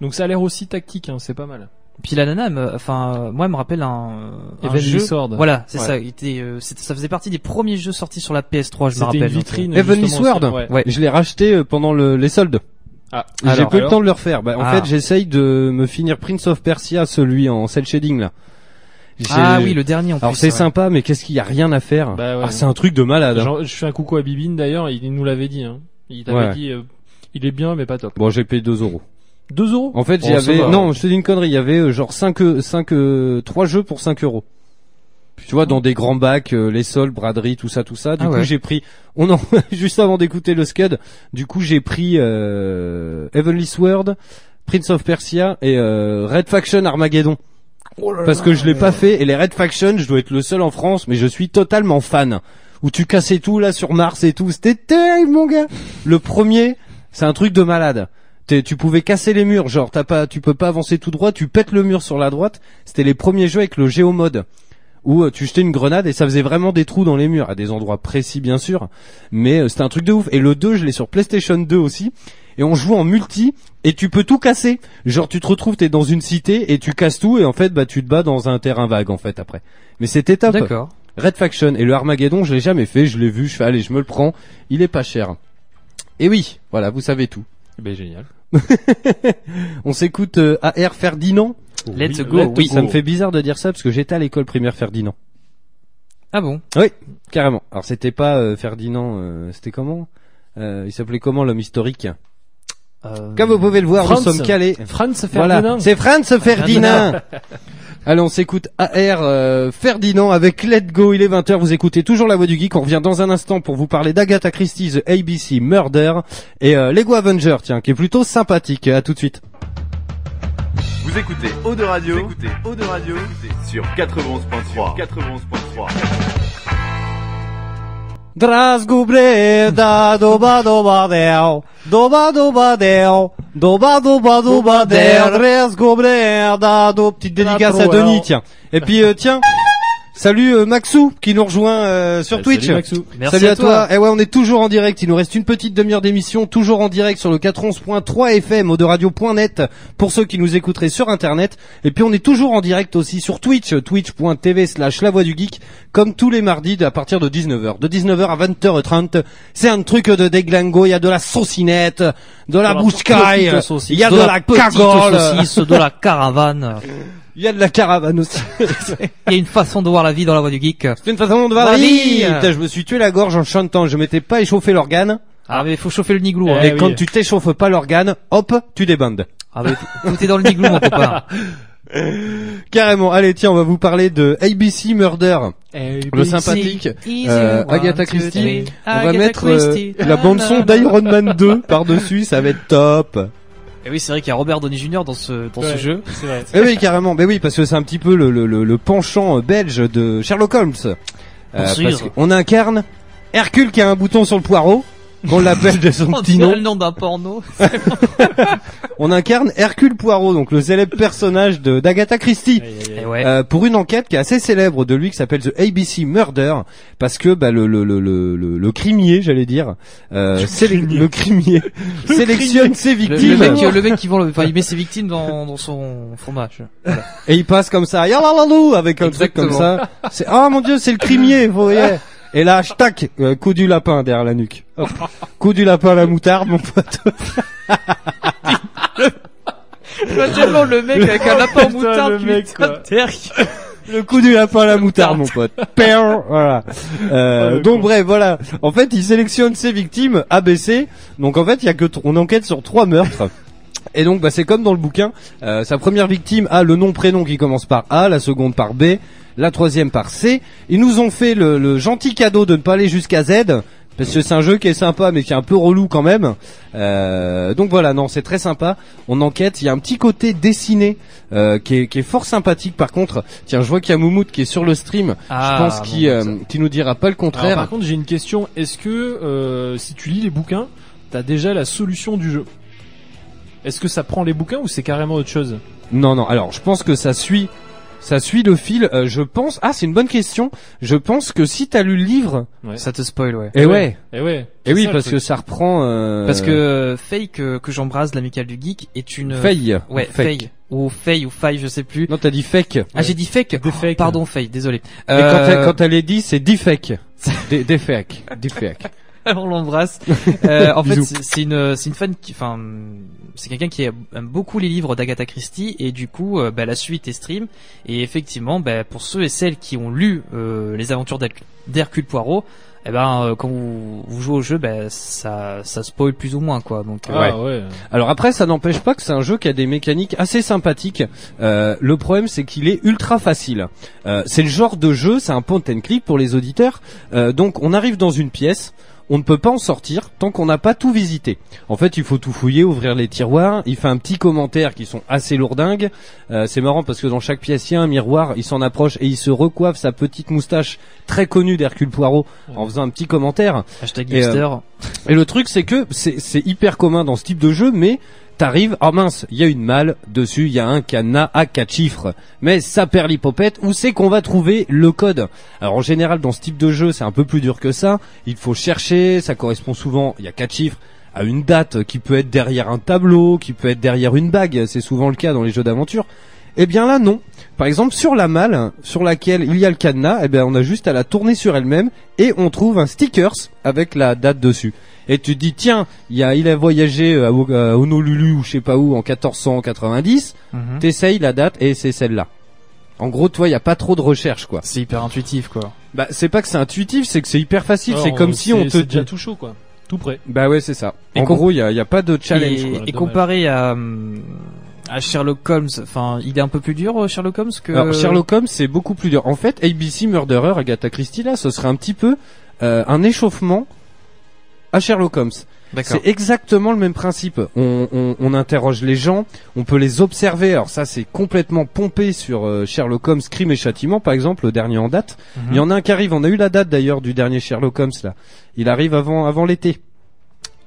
Donc ça a l'air aussi tactique, hein, c'est pas mal. Puis la nana, enfin, moi, elle me rappelle un, un Heavenly jeu. Sword. Voilà, c'est Ouais. ça. Il était, euh, c'était- ça faisait partie des premiers jeux sortis sur la PS3, je me C'était rappelle. une vitrine. Heavenly justement, Sword. ouais. Ouais. Je l'ai racheté euh, pendant le- les soldes. Ah, J'ai Alors, pas eu le temps de le refaire. Bah, en Ah. fait, j'essaye de me finir Prince of Persia, celui en cel shading là. Ah oui, le dernier en Alors c'est ouais. sympa, mais qu'est-ce qu'il y a rien à faire Bah ouais. Ah, c'est un truc de malade. hein. Genre, je fais un coucou à Bibine d'ailleurs, il nous l'avait dit. Hein. Il t'avait Ouais. dit, euh, il est bien mais pas top. Bon, j'ai payé 2 euros. 2 euros? En fait, Oh, va. non, je te dis une connerie. Il y avait euh, genre 5 5 3 jeux pour 5 euros. Tu vois, dans des grands bacs, euh, les sols, braderie, tout ça, tout ça. Du Ah coup, ouais. j'ai pris. On en juste avant d'écouter le Scud. Du coup, j'ai pris euh, Heavenly Sword, Prince of Persia et euh, Red Faction Armageddon. Parce que je l'ai pas fait et les Red Faction, je dois être le seul en France, mais je suis totalement fan. Où tu cassais tout là sur Mars et tout, c'était terrible mon gars. Le premier, c'est un truc de malade. T'es- tu pouvais casser les murs, genre t'as pas, tu peux pas avancer tout droit, tu pètes le mur sur la droite. C'était les premiers jeux avec le géomode où euh, tu jetais une grenade et ça faisait vraiment des trous dans les murs à des endroits précis bien sûr, mais euh, c'était un truc de ouf. Et le 2, je l'ai sur PlayStation 2 aussi et on joue en multi et tu peux tout casser. Genre tu te retrouves t'es dans une cité et tu casses tout et en fait bah tu te bats dans un terrain vague en fait après. Mais c'était top. D'accord. Red Faction et le Armageddon, je l'ai jamais fait, je l'ai vu, je fais allez, je me le prends, il est pas cher. Et oui, voilà, vous savez tout. Ben génial. On s'écoute euh, AR Ferdinand. Let's Oui, go. let's oui. Ça me fait bizarre de dire ça parce que j'étais à l'école primaire Ferdinand. Ah bon? Carrément. Alors c'était pas euh, Ferdinand, euh, c'était comment? Euh, Il s'appelait comment l'homme historique? Euh, Comme vous pouvez le voir, Franz. nous sommes calés. Franz Voilà, Ferdinand. c'est Franz Ferdinand. Allez, on s'écoute AR euh, Ferdinand avec Let Go. Il est 20h. Vous écoutez toujours la voix du geek. On revient dans un instant pour vous parler d'Agatha Christie, The ABC Murder et euh, Lego Avenger, tiens, qui est plutôt sympathique. À tout de suite. Vous écoutez Eau de Radio, vous écoutez Eau de Radio. Sur 91.3. 91.3. Drasgubreda, doba doba deo, doba doba deo, doba doba doba deo, Drasgubreda, do, petite dédicace à Denis, tiens. Et puis, euh, tiens, salut euh, Maxou, qui nous rejoint euh, sur Twitch. Salut Maxou. Merci Salut à, à toi. Et ouais, on est toujours en direct. Il nous reste une petite demi-heure d'émission, toujours en direct sur le 411.3 FM, au de radio.net, pour ceux qui nous écouteraient sur Internet. Et puis on est toujours en direct aussi sur Twitch, twitch.tv slash la voix du geek, comme tous les mardis à partir de 19h. De 19h à 20h30, c'est un truc de déglingo. Il y a de la saucinette, de la la saucisse, il y a de, la cagole, saucisse, de la caravane. il y a de la caravane aussi. Il y a une façon de voir la vie dans la voie du geek. C'est une façon de voir La vie. Putain, je me suis tué la gorge en chantant. Je m'étais pas échauffé l'organe. Ah mais il faut chauffer le niglou. hein. Eh Et oui. quand tu t'échauffes pas l'organe, hop, tu débandes. Ah mais tout est dans le niglou mon copain. Carrément. Allez, tiens, on va vous parler de ABC Murder. Le sympathique euh, Agatha Christie. On va mettre euh, la bande son d'Iron Man 2 par-dessus, ça va être top. Et oui c'est vrai qu'il y a Robert Downey Jr dans ce dans ce jeu. C'est vrai. Eh oui, carrément. Ben oui, parce que c'est un petit peu le, le, le, le penchant belge de Sherlock Holmes. Euh, parce qu'on incarne Hercule qui a un bouton sur le poireau, qu'on l'appelle de son On petit dirait nom. le nom d'un porno. On incarne Hercule Poirot, donc le célèbre personnage de d'Agatha Christie. Et ouais. Euh, pour une enquête qui est assez célèbre de lui qui s'appelle The ABC Murder parce que bah, le, le, le, le, le, le crimier j'allais dire euh, sélec- le crimier sélectionne ses victimes le mec, le mec qui vend le, enfin il met ses victimes dans, dans son fromage. et il passe comme ça yalalou avec un truc comme ça c'est ah mon dieu c'est le crimier vous voyez et là tac euh, coup du lapin derrière la nuque Hop. coup du lapin à la moutarde mon pote tellement le mec avec un lapin en Putain, moutarde le mec, quoi. Le coup du lapin à la moutarde, mon pote. Pear, voilà. Euh, Oh, le donc con. bref, voilà. En fait, il sélectionne ses victimes ABC. Donc en fait, il y a que tr- on enquête sur trois meurtres. Et donc, bah, c'est comme dans le bouquin. Euh, sa première victime a le nom prénom qui commence par A, la seconde par B, la troisième par C. Ils nous ont fait le, le gentil cadeau de ne pas aller jusqu'à Z. Parce que c'est un jeu qui est sympa mais qui est un peu relou quand même. Euh, donc voilà, non, c'est très sympa. On enquête, il y a un petit côté dessiné euh, qui, est, qui est fort sympathique. Par contre, tiens, je vois qu'il y a Moumout qui est sur le stream. Ah, je pense bon, qu'il euh, qu'il nous dira pas le Alors, contraire. par contre, j'ai une question. Est-ce que euh, si tu lis les bouquins, t'as déjà la solution du jeu? Est-ce que ça prend les bouquins ou c'est carrément autre chose? Non, non. Alors, je pense que ça suit, ça suit le fil. Euh, je pense. Ah, c'est une bonne question. Je pense que si t'as lu le livre, Ouais. Ça te spoil ouais. et ouais, Eh ouais. et c'est oui, ça, le parce truc. que ça reprend. Euh, Parce que Faye que, que j'embrasse, l'amicale du geek, est une Faye. ouais ou fake. Faye ou Faye ou Faye, je sais plus. Non, t'as dit fake. Ah j'ai dit fake. Des Oh, fakes. pardon Faye, désolé. Et quand Euh, elle, quand elle est dit, c'est dit fake. des, des fake. Des fake. on l'embrasse. Euh, en fait, c'est une, c'est une fan qui, enfin, c'est quelqu'un qui aime beaucoup les livres d'Agatha Christie et du coup, euh, bah, la suite est stream. Et effectivement, bah, pour ceux et celles qui ont lu euh, les aventures d'Herc- d'Hercule Poirot, eh ben, euh, quand vous, vous jouez au jeu, bah, ça, ça spoil plus ou moins quoi. Donc, euh, Ah ouais. Alors après, ça n'empêche pas que c'est un jeu qui a des mécaniques assez sympathiques. Euh, le problème, c'est qu'il est ultra facile. Euh, c'est le genre de jeu, c'est un point and click pour les auditeurs. Euh, donc, on arrive dans une pièce. On ne peut pas en sortir tant qu'on n'a pas tout visité. En fait, il faut tout fouiller, ouvrir les tiroirs. Il fait un petit commentaire qui sont assez lourdingues. Euh, c'est marrant parce que dans chaque pièce, il y a un miroir. Il s'en approche et il se recoiffe sa petite moustache très connue d'Hercule Poirot en faisant un petit commentaire. hashtag Et, euh. Et le truc, c'est que c'est hyper commun dans ce type de jeu, mais t'arrives, oh mince, il y a une malle, dessus il y a un cadenas à quatre chiffres. Mais ça perd l'hypopète, où c'est qu'on va trouver le code? Alors en général, dans ce type de jeu, c'est un peu plus dur que ça. Il faut chercher, ça correspond souvent, il y a quatre chiffres, à une date qui peut être derrière un tableau, qui peut être derrière une bague, c'est souvent le cas dans les jeux d'aventure. Eh bien là non. Par exemple sur la malle sur laquelle il y a le cadenas, eh bien on a juste à la tourner sur elle-même et on trouve un stickers avec la date dessus. Et tu te dis tiens, il y a il a voyagé à, Ho- à Honolulu ou je sais pas où en 1490, Mhm. t'essayes la date et c'est celle-là. En gros, toi, il y a pas trop de recherche quoi. C'est hyper intuitif quoi. Bah c'est pas que c'est intuitif, c'est que c'est hyper facile, c'est comme euh, si on te c'est déjà dit tout chaud quoi. Tout prêt. Bah ouais, c'est ça. Et en gros, il y a, il y a pas de challenge et, quoi. comparé à hum, Ah, Sherlock Holmes, enfin, il est un peu plus dur euh, Sherlock Holmes que. Alors, Sherlock Holmes, c'est beaucoup plus dur. En fait, ABC Murderer, Agatha Christie, là, ce serait un petit peu euh, un échauffement à Sherlock Holmes. D'accord. C'est exactement le même principe. On, on, on interroge les gens, on peut les observer. Alors ça, c'est complètement pompé sur euh, Sherlock Holmes, Crime et Châtiment, par exemple, le dernier en date. Mhm. Il y en a un qui arrive. On a eu la date d'ailleurs du dernier Sherlock Holmes là. Il arrive avant avant l'été.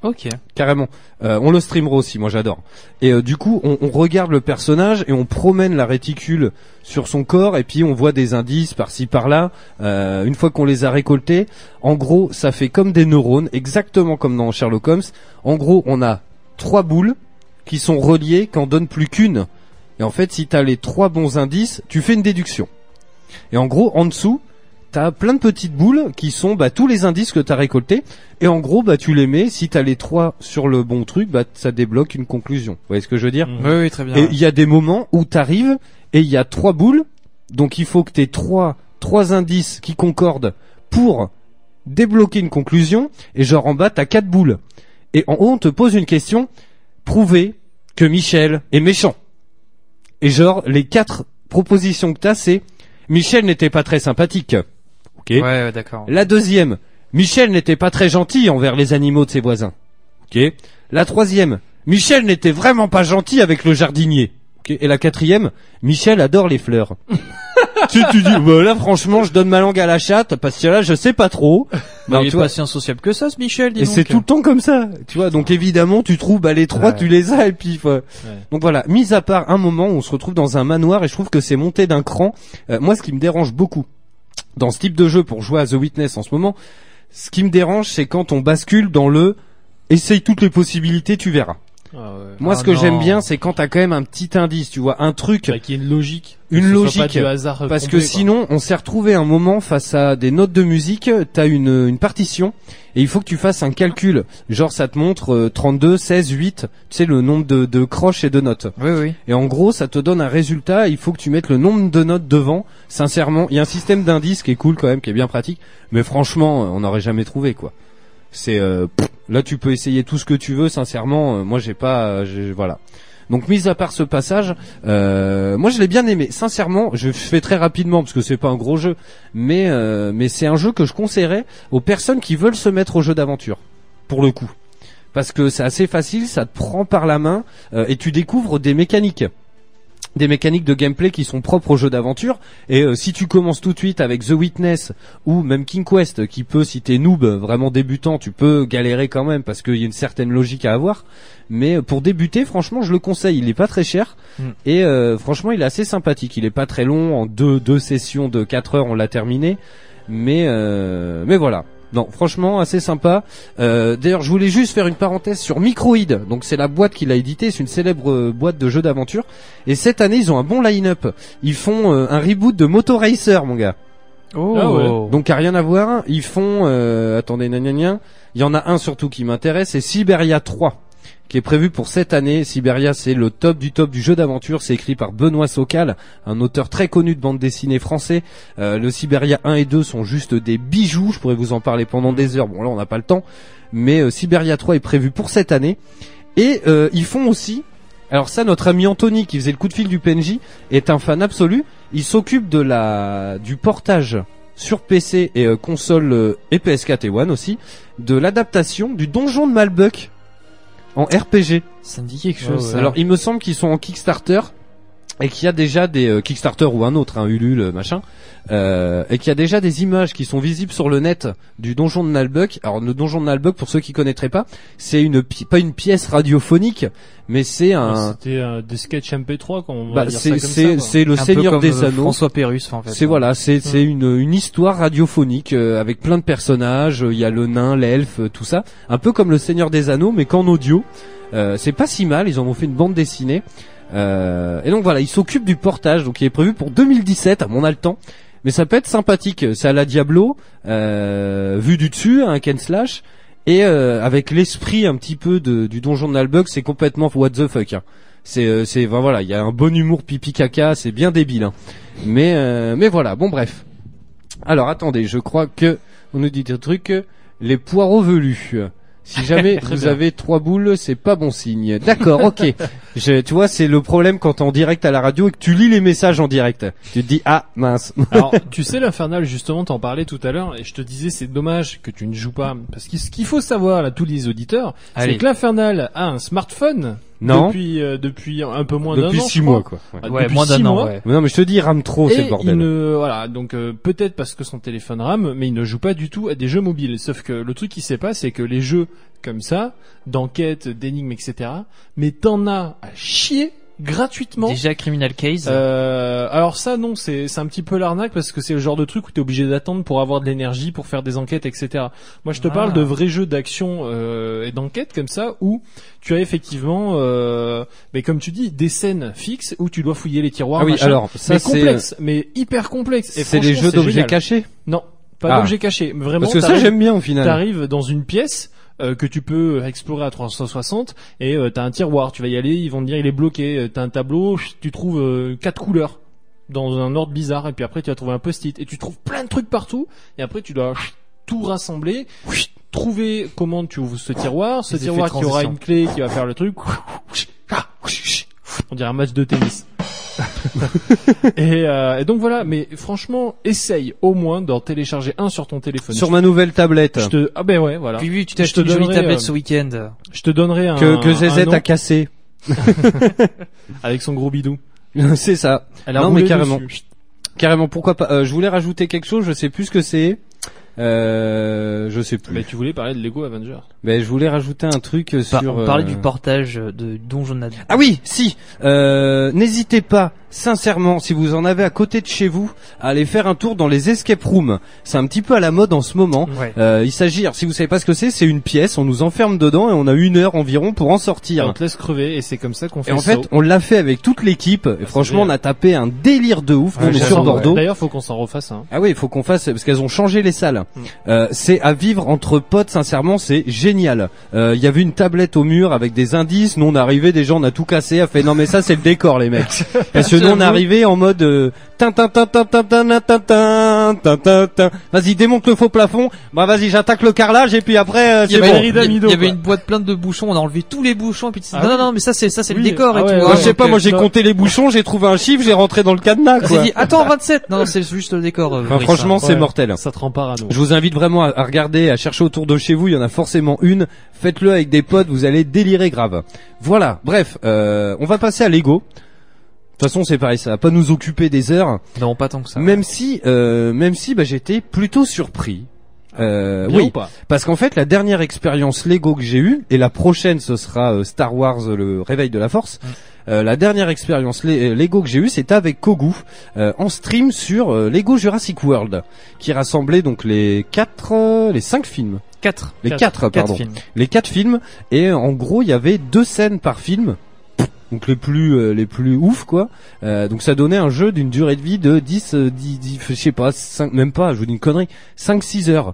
Ok. Carrément. Euh, on le streamera aussi, moi j'adore. Et euh, du coup, on, on regarde le personnage et on promène la réticule sur son corps et puis on voit des indices par-ci par-là. Euh, une fois qu'on les a récoltés, en gros, ça fait comme des neurones, exactement comme dans Sherlock Holmes. En gros, on a trois boules qui sont reliées, qu'en donne plus qu'une. Et en fait, si t'as les trois bons indices, tu fais une déduction. Et en gros, en dessous, t'as plein de petites boules qui sont bah, tous les indices que t'as récoltés. Et en gros, bah tu les mets. Si t'as les trois sur le bon truc, bah ça débloque une conclusion. Vous voyez ce que je veux dire Mhm. Oui, oui, très bien. Et il y a des moments où t'arrives et il y a trois boules. Donc il faut que t'aies trois trois indices qui concordent pour débloquer une conclusion. Et genre en bas t'as quatre boules. Et en haut on te pose une question. Prouvez que Michel est méchant. Et genre les quatre propositions que t'as c'est Michel n'était pas très sympathique. Ok. Ouais, ouais, d'accord. La deuxième, Michel n'était pas très gentil envers les animaux de ses voisins. Ok. La troisième, Michel n'était vraiment pas gentil avec le jardinier. Ok. Et la quatrième, Michel adore les fleurs. tu, tu dis, bah là franchement, je donne ma langue à la chatte parce que là, je sais pas trop. Bah, il est tu vois, pas si insociable que ça, ce Michel, dis et donc. c'est tout le temps comme ça, tu vois. Donc évidemment, tu trouves bah les trois, Ouais. tu les as et puis. faut- Donc voilà. Mis à part un moment où on se retrouve dans un manoir et je trouve que c'est monté d'un cran. euh, moi, ce qui me dérange beaucoup dans ce type de jeu pour jouer à The Witness en ce moment, ce qui me dérange, c'est quand on bascule dans le essaye toutes les possibilités, tu verras. Ah ouais. Moi, Ah ce que non. j'aime bien, c'est quand t'as quand même un petit indice, tu vois, un truc. Bah, qu'il y ait une logique. Une Que logique, Pas du hasard Parce que quoi. sinon, on s'est retrouvé un moment face à des notes de musique, t'as une, une partition, et il faut que tu fasses un calcul. Genre, ça te montre euh, 32, 16, 8, tu sais, le nombre de, de croches et de notes. Oui, oui. Et en gros, ça te donne un résultat, il faut que tu mettes le nombre de notes devant. Sincèrement, il y a un système d'indices qui est cool quand même, qui est bien pratique, mais franchement, euh, on n'aurait jamais trouvé, quoi. C'est euh, pff, là tu peux essayer tout ce que tu veux sincèrement euh, moi j'ai pas euh, voilà. Donc mis à part ce passage euh, moi je l'ai bien aimé. Sincèrement je fais très rapidement parce que c'est pas un gros jeu mais mais c'est un jeu que je conseillerais aux personnes qui veulent se mettre au jeu d'aventure pour le coup. Parce que c'est assez facile ça te prend par la main et tu découvres des mécaniques des mécaniques de gameplay qui sont propres au jeu d'aventure. Et euh, si tu commences tout de suite avec The Witness ou même King Quest qui peut si t'es noob vraiment débutant tu peux galérer quand même parce qu'il y a une certaine logique à avoir. Mais euh, pour débuter franchement je le conseille. Il est pas très cher. Mm. et euh, franchement il est assez sympathique. Il est pas très long. En deux deux sessions de 4 heures on l'a terminé. Mais euh, mais voilà non, franchement, assez sympa. Euh, D'ailleurs, je voulais juste faire une parenthèse sur Microïd. Donc, c'est la boîte qui l'a édité. C'est une célèbre euh, boîte de jeux d'aventure. Et cette année, ils ont un bon line-up. Ils font euh, un reboot de Moto Racer, mon gars. Oh. Ah ouais. Donc, à rien à voir. Ils font, euh, attendez, gna. Il y en a un surtout qui m'intéresse, c'est Siberia 3 qui est prévu pour cette année. Siberia, c'est le top du top du jeu d'aventure. C'est écrit par Benoît Socal, un auteur très connu de bande dessinée français. Euh, le Siberia 1 et 2 sont juste des bijoux. Je pourrais vous en parler pendant des heures. Bon, là, on n'a pas le temps. Mais euh, Siberia 3 est prévu pour cette année. Et euh, ils font aussi... Alors ça, notre ami Anthony, qui faisait le coup de fil du PNJ, est un fan absolu. Il s'occupe de la du portage sur PC et euh, console euh, et PS4 et One aussi, de l'adaptation du Donjon de Malbuck en RPG. Ça me dit quelque chose. ouais. Alors il me semble qu'ils sont en Kickstarter et qu'il y a déjà des euh, Kickstarter ou un autre, un Ulule euh, machin, euh, et qu'il y a déjà des images qui sont visibles sur le net du donjon de Nalbuck. Alors le donjon de Nalbuck, pour ceux qui connaîtraient pas, c'est une pi- pas une pièce radiophonique, mais c'est un, C'était euh, des sketchs MP3 quand on va bah, dire ça c'est comme ça, c'est quoi. c'est le Un peu Seigneur comme, des euh, Anneaux. François Pérus, en fait. C'est voilà, c'est c'est une une histoire radiophonique euh, avec plein de personnages. euh, Il y a le nain, l'elfe, tout ça, un peu comme le Seigneur des Anneaux, mais qu'en audio. Euh, c'est pas si mal. Ils en ont fait une bande dessinée. Euh, et donc voilà, ils s'occupent du portage, donc il est prévu pour 2017. À mon a le temps, mais ça peut être sympathique. C'est à la Diablo, euh, vu du dessus, un Ken slash. Et euh, avec l'esprit un petit peu de, du donjon de Nalbuck, c'est complètement what the fuck. hein. C'est, euh, c'est, enfin, voilà, il y a un bon humour pipi caca, c'est bien débile. hein. Mais, euh, mais voilà, bon bref. Alors attendez, je crois que on nous dit un truc. Les poireaux velus. Si jamais vous bien. avez trois boules, c'est pas bon signe. D'accord, ok. Je, tu vois, c'est le problème quand t'es en direct à la radio et que tu lis les messages en direct. Tu te dis ah mince. Alors, tu sais, l'infernal, justement, t'en parlais tout à l'heure, et je te disais, c'est dommage que tu ne joues pas, parce que ce qu'il faut savoir, là, tous les auditeurs, c'est que l'infernal a un smartphone. Non. Depuis, euh, depuis un peu moins d'un an. Depuis je six crois. mois quoi. Ouais. Ah, Ouais, depuis moins six d'un an, mois. ouais. Mais non mais je te dis, il rame trop, c'est Et bordel. il ne, voilà, donc euh, peut-être parce que son téléphone rame, mais il ne joue pas du tout à des jeux mobiles. Sauf que le truc qui sait pas, c'est que les jeux comme ça, d'enquête, d'énigmes, etc. Mais t'en as à chier gratuitement. Déjà Criminal Case. Euh, alors ça non, c'est c'est un petit peu l'arnaque parce que c'est le genre de truc où t'es obligé d'attendre pour avoir de l'énergie pour faire des enquêtes, etc. Moi je te Ah. parle de vrais jeux d'action euh, et d'enquête comme ça où tu as effectivement, euh, mais comme tu dis, des scènes fixes où tu dois fouiller les tiroirs. Ah oui, machin. alors ça mais c'est complexe, mais hyper complexe. Et c'est les jeux d'objets cachés? Non, pas Ah. d'objets cachés. Vraiment, Parce que ça j'aime bien au final. T'arrives dans une pièce euh, que tu peux explorer à 360 et euh, t'as un tiroir. Tu vas y aller, ils vont te dire il est bloqué. Euh, T'as un tableau, tu trouves euh, quatre couleurs dans un ordre bizarre et puis après tu vas trouver un post-it et tu trouves plein de trucs partout et après tu dois tout rassembler, trouver comment tu ouvres ce tiroir, ce Les tiroir qui aura une clé qui va faire le truc. On dirait un match de tennis. et, euh, et donc voilà, mais franchement, essaye au moins d'en télécharger un sur ton téléphone. Sur ma nouvelle tablette Je te ah ben ouais voilà. Puis oui, tu te une jolie tablette euh, ce week-end. Je te donnerai un que que ZZ un a cassé. avec son gros bidou. c'est ça. Elle a Non, mais carrément. dessus. Carrément, pourquoi pas. Euh, je voulais rajouter quelque chose, je sais plus ce que c'est. Euh, je sais plus. Mais tu voulais parler de Lego Avengers. Mais je voulais rajouter un truc euh, Par- sur. on parlait euh, du portage de Donjon Ah oui, si. Euh, N'hésitez pas, sincèrement, si vous en avez à côté de chez vous, à aller faire un tour dans les escape rooms. C'est un petit peu à la mode en ce moment. Ouais. Euh, il s'agit, alors, si vous savez pas ce que c'est, c'est une pièce. On nous enferme dedans et on a une heure environ pour en Et sortir. on te laisse crever et c'est comme ça qu'on fait Et en fait, saut. on l'a fait avec toute l'équipe. Et franchement, on a tapé un délire de ouf. Ouais, on est sur ouais. Bordeaux. D'ailleurs, faut qu'on s'en refasse un. Ah oui, il faut qu'on fasse parce qu'elles ont changé les salles. Euh, c'est à vivre entre potes, sincèrement, c'est génial. Euh, Il y avait une tablette au mur avec des indices. Nous on est arrivé, des gens on a tout cassé. A fait non mais ça c'est le décor les mecs. Parce que nous on arrivé en mode euh, tin tin tin tin tin tin tin tin Vas-y démonte le faux plafond. Bah vas-y j'attaque le carrelage et puis après euh, Il y, c'est bon. Il y- avait une boîte pleine de bouchons, on a enlevé tous les bouchons et puis Ah non, oui. non non mais ça c'est ça c'est Oui. le décor Ah et ouais, tout. ouais, Moi, hein. je sais pas, moi j'ai compté les bouchons, j'ai trouvé un chiffre, j'ai rentré dans le cadenas quoi. dit attends 27 non c'est juste le décor. euh, Enfin, franchement hein. c'est Ouais. mortel. Ça te rend parano. Je vous invite vraiment à, à regarder, à chercher autour de chez vous. Il y en a forcément une. Faites-le avec des potes, vous allez délirer grave. Voilà. Bref, euh, on va passer à Lego. De toute façon, c'est pareil, ça va pas nous occuper des heures. non pas tant que ça. Même si, euh, même si, bah, j'étais plutôt surpris. Euh, Bien ou oui, pas parce qu'en fait, la dernière expérience Lego que j'ai eue et la prochaine, ce sera euh, Star Wars, euh, le Réveil de la Force. Euh, la dernière expérience euh, Lego que j'ai eue, c'était avec Kogu euh, en stream sur euh, Lego Jurassic World, qui rassemblait donc les quatre, euh, les cinq films, 4 les Quatre. quatre, 4 pardon, films. les quatre films. Et en gros, il y avait deux scènes par film. Donc les plus euh, les plus ouf quoi. Euh, donc ça donnait un jeu d'une durée de vie de 10 euh, 10, 10 je sais pas 5 même pas, je vous dis une connerie, 5 6 heures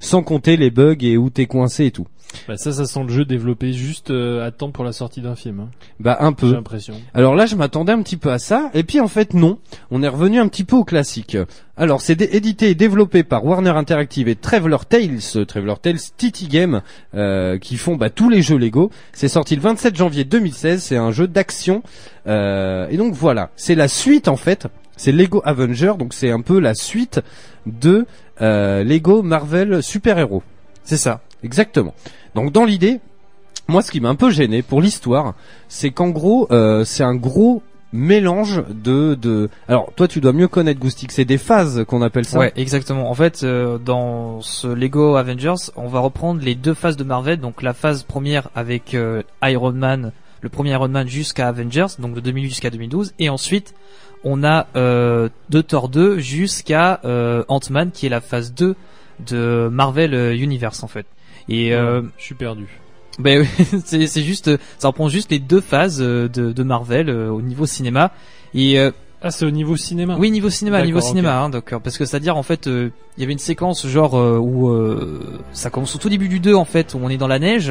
sans compter les bugs et où t'es coincé et tout. Bah ça, ça sent le jeu développé juste euh, à temps pour la sortie d'un film. hein. Bah un J'ai peu. l'impression. Alors là, je m'attendais un petit peu à ça, et puis en fait non. On est revenu un petit peu au classique. Alors c'est édité et développé par Warner Interactive et Traveler Tales, Traveler Tales TT Game, euh, qui font bah, tous les jeux Lego. C'est sorti le 27 janvier 2016. C'est un jeu d'action, Euh, et donc voilà, c'est la suite en fait. C'est Lego Avenger, donc c'est un peu la suite de euh, Lego Marvel Super Héros. C'est ça. Exactement. Donc dans l'idée, moi ce qui m'a un peu gêné pour l'histoire, c'est qu'en gros, euh, c'est un gros mélange de de. Alors toi tu dois mieux connaître Goustic, c'est des phases qu'on appelle ça. Ouais, exactement. En fait, euh, dans ce Lego Avengers, on va reprendre les deux phases de Marvel. Donc la phase première avec euh, Iron Man, le premier Iron Man jusqu'à Avengers, donc de 2008 jusqu'à 2012, et ensuite on a euh, de Thor 2 jusqu'à euh, Ant-Man, qui est la phase 2 de Marvel euh, Universe en fait. Et euh, Je suis perdu. ben oui, c'est juste, ça reprend juste les deux phases euh, de, de Marvel euh, au niveau cinéma. Et euh, Ah, c'est au niveau cinéma. oui, niveau cinéma, niveau cinéma, hein, donc parce que c'est-à-dire en fait, euh, il y avait une séquence genre euh, où euh, ça commence au tout début du 2 en fait, où on est dans la neige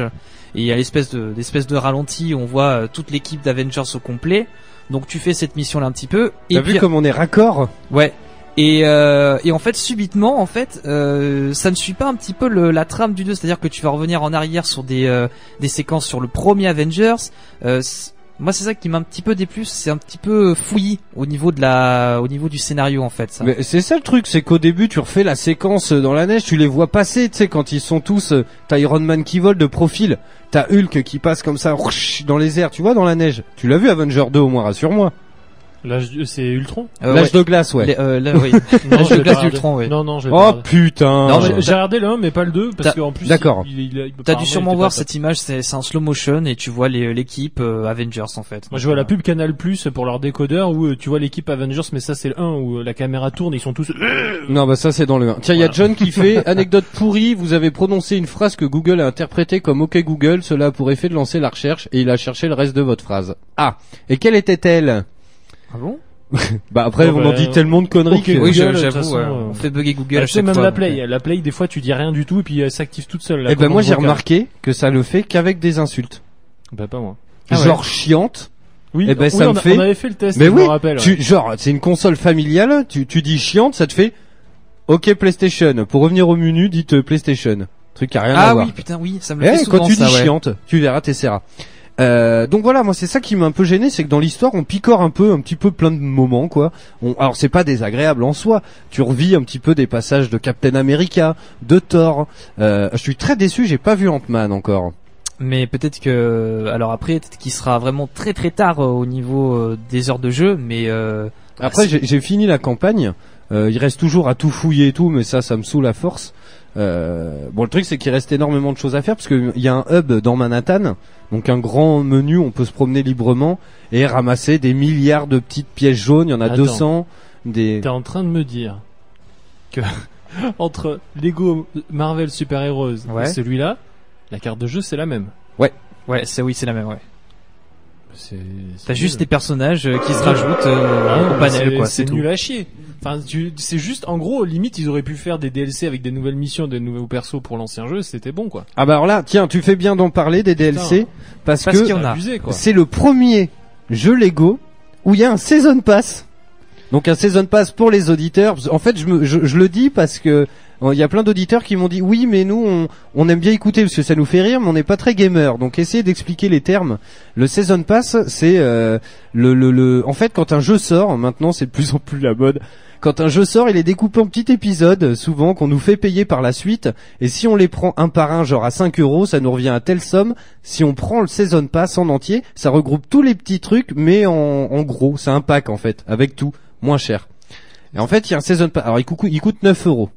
et il y a l'espèce de l'espèce de ralenti, où on voit toute l'équipe d'Avengers au complet. Donc tu fais cette mission là un petit peu et T'as vu comme on est raccord ouais. Et, euh, et en fait, subitement, en fait, euh, ça ne suit pas un petit peu le, la trame du 2, c'est-à-dire que tu vas revenir en arrière sur des, euh, des séquences sur le premier Avengers. Moi, c'est ça qui m'a un petit peu déplu, c'est un petit peu fouillis au niveau de la, au niveau du scénario, en fait. Ça. Mais c'est ça le truc, c'est qu'au début tu refais la séquence dans la neige, tu les vois passer, tu sais quand ils sont tous, euh, t'as Iron Man qui vole de profil, t'as Hulk qui passe comme ça dans les airs, tu vois dans la neige. Tu l'as vu Avenger 2 au moins, rassure-moi. C'est Ultron Euh, L'âge ouais. de glace, ouais. Euh, oui. L'âge de glace d'Ultron. Non, non, je pas Oh putain. Non, J'ai regardé le 1 mais pas le 2 parce qu'en plus D'accord. T'as dû sûrement voir cette image, c'est c'est en slow motion et tu vois l'équipe euh, Avengers en fait. Moi je vois la pub Canal Plus pour leur décodeur où tu vois l'équipe Avengers mais ça c'est le 1 où la caméra tourne et ils sont tous Non, bah ça c'est dans le 1. Tiens, il y a. John qui fait anecdote pourrie, vous avez prononcé une phrase que Google a interprétée comme OK Google, cela a pour effet de lancer la recherche et il a cherché le reste de votre phrase. Ah, et quelle était-elle? Ah bon Bah après Bon, on en bah, dit tellement de conneries que... Oui, je- j'avoue, ouais, euh, on fait bugger Google Ah, sais chaque même fois. la Play, la Play des fois tu dis rien du tout et puis elle s'active toute seule. la Eh ben moi j'ai remarqué que ça le fait qu'avec des insultes. Bah pas moi. Ah ouais. Genre chiante. Oui, Eh ben, oui, ça on, me a- fait- on avait fait le test, Mais je oui, me rappelle. tu, ouais. genre c'est une console familiale, tu, tu dis chiante, ça te fait OK PlayStation. Pour revenir au menu, dites euh, PlayStation. Truc qui a rien à Ah voir. oui, putain, oui, ça me le Eh, fait souvent quand tu dis chiante, tu verras, t'essaieras. Euh, donc voilà, moi c'est ça qui m'a un peu gêné, c'est que dans l'histoire on picore un peu, un petit peu plein de moments quoi. On, alors c'est pas désagréable en soi, tu revis un petit peu des passages de Captain America, de Thor. Euh, je suis très déçu, j'ai pas vu Ant-Man encore. Mais peut-être que, alors après, peut-être qu'il sera vraiment très très tard euh, au niveau euh, des heures de jeu, mais euh, Après j'ai fini la campagne, euh, il reste toujours à tout fouiller et tout, mais ça ça me saoule à force. Euh, bon le truc c'est qu'il reste énormément de choses à faire parce qu'il y a un hub dans Manhattan, donc un grand menu, on peut se promener librement et ramasser des milliards de petites pièces jaunes, il y en a Attends. 200. Des... T'es en train de me dire que entre Lego Marvel Super Heroes Ouais. et celui-là, la carte de jeu c'est la même. ouais, c'est oui, c'est la même. Ouais. T'as juste des personnages euh, qui se rajoutent euh, Ah, au panel, quoi. C'est nul à chier. Enfin, c'est juste, en gros, limite, ils auraient pu faire des DLC avec des nouvelles missions, des nouveaux persos pour l'ancien jeu, c'était bon, quoi. Ah bah alors là, tiens, tu fais bien d'en parler des DLC parce, Parce que c'est le premier jeu Lego où il y a un season pass. Donc un season pass pour les auditeurs. En fait, je, me, je, je le dis parce que euh, il y a plein d'auditeurs qui m'ont dit oui, mais nous on, on aime bien écouter parce que ça nous fait rire, mais on n'est pas très gamer. Donc essayez d'expliquer les termes. Le season pass, c'est euh, le, le, le. En fait, quand un jeu sort, maintenant c'est de plus en plus la mode. Quand un jeu sort, il est découpé en petits épisodes, souvent qu'on nous fait payer par la suite. Et si on les prend un par un, genre à 5 euros, ça nous revient à telle somme. Si on prend le Season Pass en entier, ça regroupe tous les petits trucs, mais en, en gros, c'est un pack en fait, avec tout, moins cher. Et en fait, il y a un Season Pass. Alors, il coûte, il coûte 9 euros.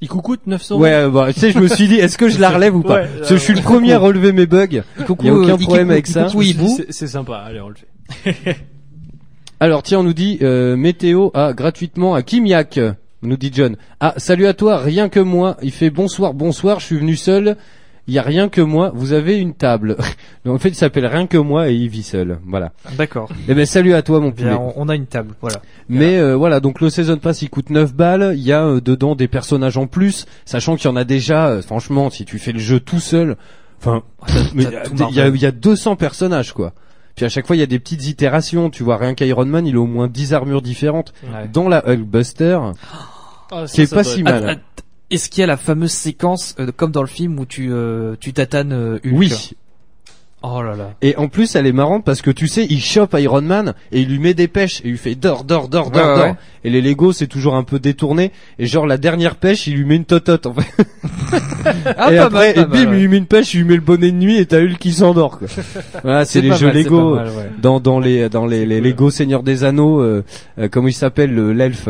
Il coûte 900 Ouais, euh, bah, tu sais, je me suis dit, est-ce que je la relève ou pas? Ouais, Parce que je suis le premier à relever mes bugs. Coucou, Il y a aucun euh, problème avec ça. C'est- C'est sympa, allez, on le fait. Alors tiens, on nous dit euh, météo a gratuitement à Kimiak, nous dit John. Ah, salut à toi, rien que moi. Il fait bonsoir, bonsoir, je suis venu seul. Il y a rien que moi, vous avez une table. Donc en fait, il s'appelle rien que moi et il vit seul. Voilà. D'accord. Eh ben salut à toi mon poulet. Bien, on, on a une table, voilà. Mais euh, voilà, donc le season pass il coûte 9 balles, il y a euh, dedans des personnages en plus, sachant qu'il y en a déjà euh, franchement si tu fais le jeu tout seul, enfin mais tout il y a, il y a 200 personnages quoi. Puis à chaque fois il y a des petites itérations, tu vois rien qu'Iron Man, il a au moins 10 armures différentes Ouais. dans la Hulkbuster. Ah, Qui est ça pas si être- mal. Att- att- Est-ce qu'il y a la fameuse séquence euh, comme dans le film où tu euh, tu tatanes euh, Hulk Oui. Oh là là. Et en plus elle est marrante parce que tu sais, il chope Iron Man et il lui met des pêches et il lui fait dors dors dors dors ouais, dors. ouais. Et les Lego c'est toujours un peu détourné et genre la dernière pêche, il lui met une totote en fait. Ah, et pas après, mal, pas et bim, mal, ouais. il lui met une pêche, il lui met le bonnet de nuit et t'as Hulk qui s'endort. quoi. Voilà, c'est les pas jeux mal, Lego pas mal, ouais. dans dans les dans les, les cool. Lego Seigneur des Anneaux. Euh, euh, comment il s'appelle le- l'elfe?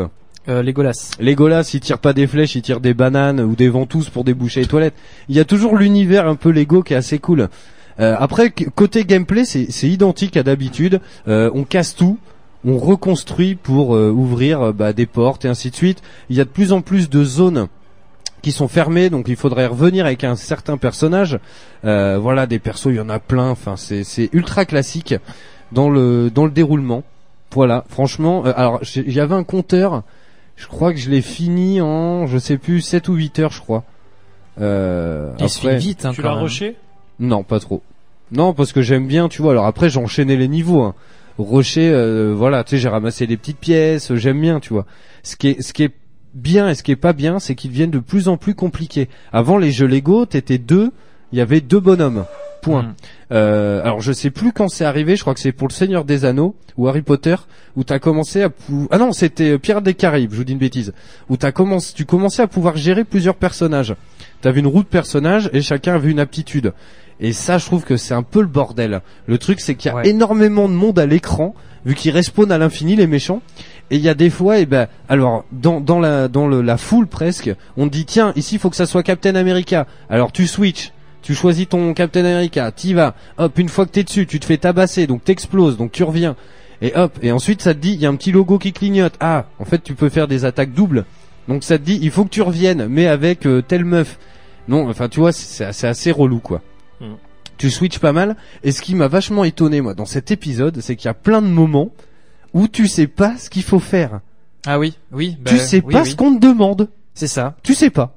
Euh, Legolas. Legolas, il tire pas des flèches, il tire des bananes ou des ventouses pour déboucher les toilettes. Il y a toujours l'univers un peu Lego qui est assez cool. Euh, après, côté gameplay, c'est c'est identique à d'habitude. Euh, on casse tout. On reconstruit pour euh, ouvrir euh, bah, des portes et ainsi de suite. Il y a de plus en plus de zones qui sont fermées, donc il faudrait revenir avec un certain personnage. Euh, voilà, des persos, il y en a plein. Enfin, c'est c'est ultra classique dans le dans le déroulement. Voilà, franchement. euh, alors, j'ai- il y avait un compteur. Je crois que je l'ai fini en, je sais plus, 7 ou 8 heures, je crois. Euh, Il se après- fait vite, hein, Tu l'as rushé? Non, pas trop. Non, parce que j'aime bien, tu vois. Alors après, j'ai enchaîné les niveaux. hein. Rocher, euh, voilà, tu sais, j'ai ramassé des petites pièces, euh, j'aime bien, tu vois. Ce qui est, ce qui est bien et ce qui est pas bien, c'est qu'ils deviennent de plus en plus compliqués. Avant les jeux Lego, t'étais deux, il y avait deux bonhommes. Point. Mm. Euh, alors je sais plus quand c'est arrivé, je crois que c'est pour le Seigneur des Anneaux ou Harry Potter où t'as commencé à pou- ah non c'était euh, Pirates des Caraïbes, je vous dis une bêtise, où t'as commencé, tu commençais à pouvoir gérer plusieurs personnages. T'avais une roue de personnages et chacun avait une aptitude. Et ça, je trouve que c'est un peu le bordel. Le truc, c'est qu'il y a Ouais. énormément de monde à l'écran, vu qu'ils respawnent à l'infini les méchants. Et il y a des fois, et ben, alors dans dans la dans le, la foule presque, on dit tiens ici il faut que ça soit Captain America. Alors tu switches, tu choisis ton Captain America, t'y vas. Hop, une fois que t'es dessus, tu te fais tabasser, donc t'exploses, donc tu reviens. Et hop, et ensuite ça te dit il y a un petit logo qui clignote. Ah, en fait tu peux faire des attaques doubles. Donc ça te dit il faut que tu reviennes, mais avec euh, telle meuf. Non, enfin tu vois c'est assez relou quoi. Tu switches pas mal. Et ce qui m'a vachement étonné moi dans cet épisode, c'est qu'il y a plein de moments où tu sais pas ce qu'il faut faire. Ah oui, oui. bah, tu sais oui, pas oui. ce qu'on te demande. C'est ça. Tu sais pas.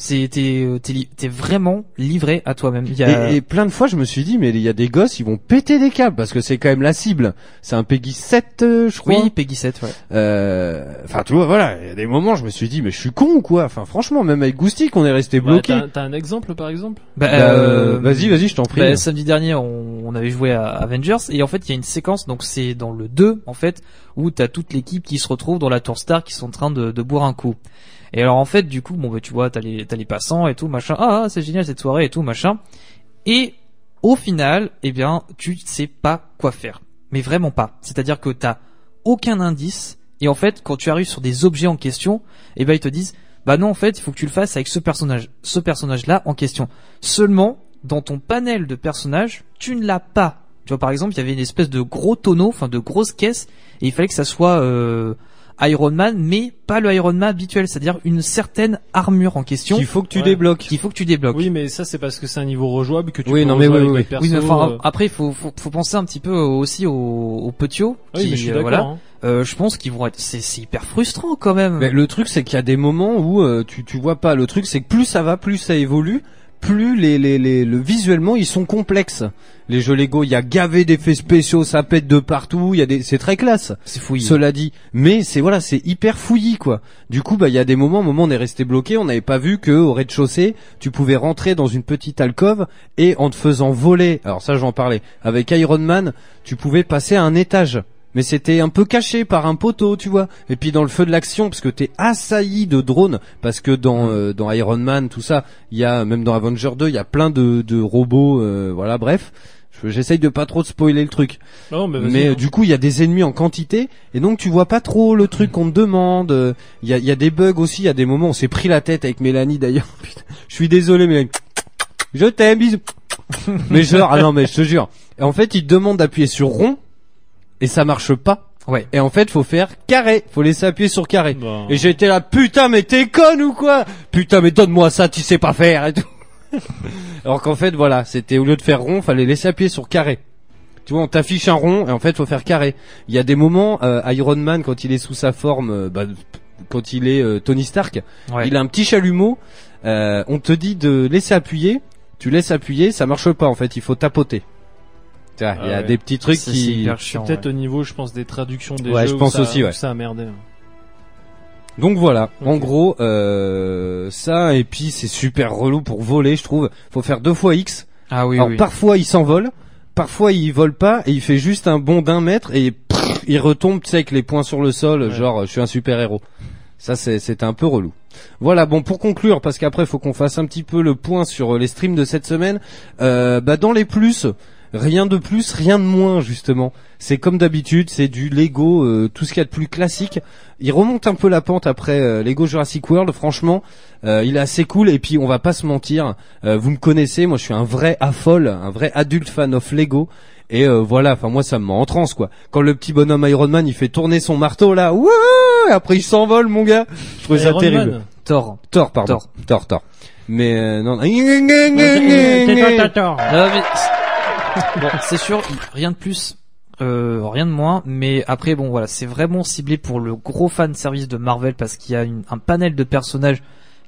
C'est t'es euh, t'es vraiment livré à toi-même. Il y a... Et, et plein de fois, je me suis dit, mais il y a des gosses, ils vont péter des câbles parce que c'est quand même la cible. C'est un Peggy 7, euh, je crois. oui, Peggy 7, ouais. Euh, Enfin, tu vois, voilà, il y a des moments, je me suis dit, mais je suis con ou quoi? Enfin, franchement, même avec Goustic, on est resté bloqué. T'as t'as un exemple par exemple? Bah, Bah, euh, vas-y, vas-y, je t'en prie. Bah, samedi dernier, on, on avait joué à Avengers et en fait, il y a une séquence, donc c'est dans le 2 en fait, où t'as toute l'équipe qui se retrouve dans la tour Star qui sont en train de, de boire un coup. Et alors en fait, du coup, bon bah tu vois, t'as les t'as les passants et tout machin. Ah, ah, c'est génial cette soirée et tout machin. Et au final, eh bien, tu sais pas quoi faire, mais vraiment pas. C'est-à-dire que t'as aucun indice et en fait, quand tu arrives sur des objets en question, eh ben ils te disent bah non en fait il faut que tu le fasses avec ce personnage ce personnage là en question seulement dans ton panel de personnages tu ne l'as pas tu vois par exemple il y avait une espèce de gros tonneau enfin de grosse caisse et il fallait que ça soit euh, Iron Man mais pas le Iron Man habituel c'est-à-dire une certaine armure en question Qu'il faut que tu Ouais. débloques. qu'il faut que tu débloques Oui, mais ça c'est parce que c'est un niveau rejouable que tu Oui, peux non, mais oui, avec oui. oui mais enfin euh. après il faut, faut faut penser un petit peu aussi aux, aux Oui, qui mais je suis euh, voilà hein. Euh, je pense qu'ils vont être c'est c'est hyper frustrant quand même Mais le truc, c'est qu'il y a des moments où euh, tu tu vois pas. Le truc, c'est que plus ça va, plus ça évolue, plus les les les le visuellement ils sont complexes. Les jeux Lego, il y a gavé d'effets spéciaux, ça pète de partout. Il y a des, c'est très classe. c'est fouillé Cela dit, mais c'est voilà, c'est hyper fouillis quoi. Du coup, bah il y a des moments, un moment on est resté bloqué, on n'avait pas vu que au rez-de-chaussée, tu pouvais rentrer dans une petite alcôve et en te faisant voler. Alors ça, j'en parlais. Avec Iron Man, tu pouvais passer à un étage. Mais c'était un peu caché par un poteau, tu vois. Et puis dans le feu de l'action, parce que t'es assailli de drones, parce que dans euh, dans Iron Man, tout ça, il y a même dans Avenger 2, il y a plein de de robots, euh, voilà, bref. Je- J'essaye de pas trop de spoiler le truc. Non, mais, Mais hein. euh, du coup, il y a des ennemis en quantité et donc tu vois pas trop le truc qu'on te demande. Euh, Il y a, y a des bugs aussi. Il y a des moments, on s'est pris la tête avec Mélanie d'ailleurs. Je suis désolé, Mélanie. Je t'aime, bisous. mais genre, ah non, mais je te jure. Et en fait, il te demande d'appuyer sur rond et ça marche pas. ouais Et en fait, faut faire carré. Faut laisser appuyer sur carré. Bon. Et j'étais là, putain, mais t'es con ou quoi? Putain, mais donne-moi ça, tu sais pas faire et tout. Alors qu'en fait, voilà, c'était au lieu de faire rond, fallait laisser appuyer sur carré. Tu vois, on t'affiche un rond et en fait, faut faire carré. Il y a des moments, euh, Iron Man, quand il est sous sa forme, euh, bah, quand il est euh, Tony Stark, ouais il a un petit chalumeau. euh, on te dit de laisser appuyer. Tu laisses appuyer, ça marche pas en fait. Il faut tapoter. Il y Ah a ouais. des petits trucs C'est- qui. C'est peut-être ouais. au niveau, je pense, des traductions des Ouais, jeux. je pense ça- aussi, ouais. où Ça a merdé. Donc voilà, en gros, euh, ça et puis c'est super relou pour voler, je trouve. Faut faire deux fois X. ah oui Alors oui parfois il s'envole, parfois il vole pas et il fait juste un bond d'un mètre et pff, il retombe, tu sais, avec les poings sur le sol, Ouais. genre je suis un super héros. Ça c'est c'était un peu relou. Voilà, bon pour conclure, parce qu'après faut qu'on fasse un petit peu le point sur les streams de cette semaine. Euh, bah dans les plus, rien de plus, rien de moins justement. C'est comme d'habitude, c'est du Lego, euh, tout ce qu'il y a de plus classique. Il remonte un peu la pente après euh, Lego Jurassic World. Franchement, euh, il est assez cool. Et puis on va pas se mentir, euh, vous me connaissez, moi je suis un vrai affol, un vrai adulte fan of Lego. Et euh, voilà, enfin moi ça me met en transe quoi. Quand le petit bonhomme Iron Man il fait tourner son marteau là, wouh, et après il s'envole mon gars. Je trouve ça terrible. Man. Thor Thor, pardon. Thor. Thor, Thor. Mais euh, non. non. Mais bon, c'est sûr, rien de plus, euh, rien de moins, mais après bon voilà, c'est vraiment ciblé pour le gros fan service de Marvel parce qu'il y a une- un panel de personnages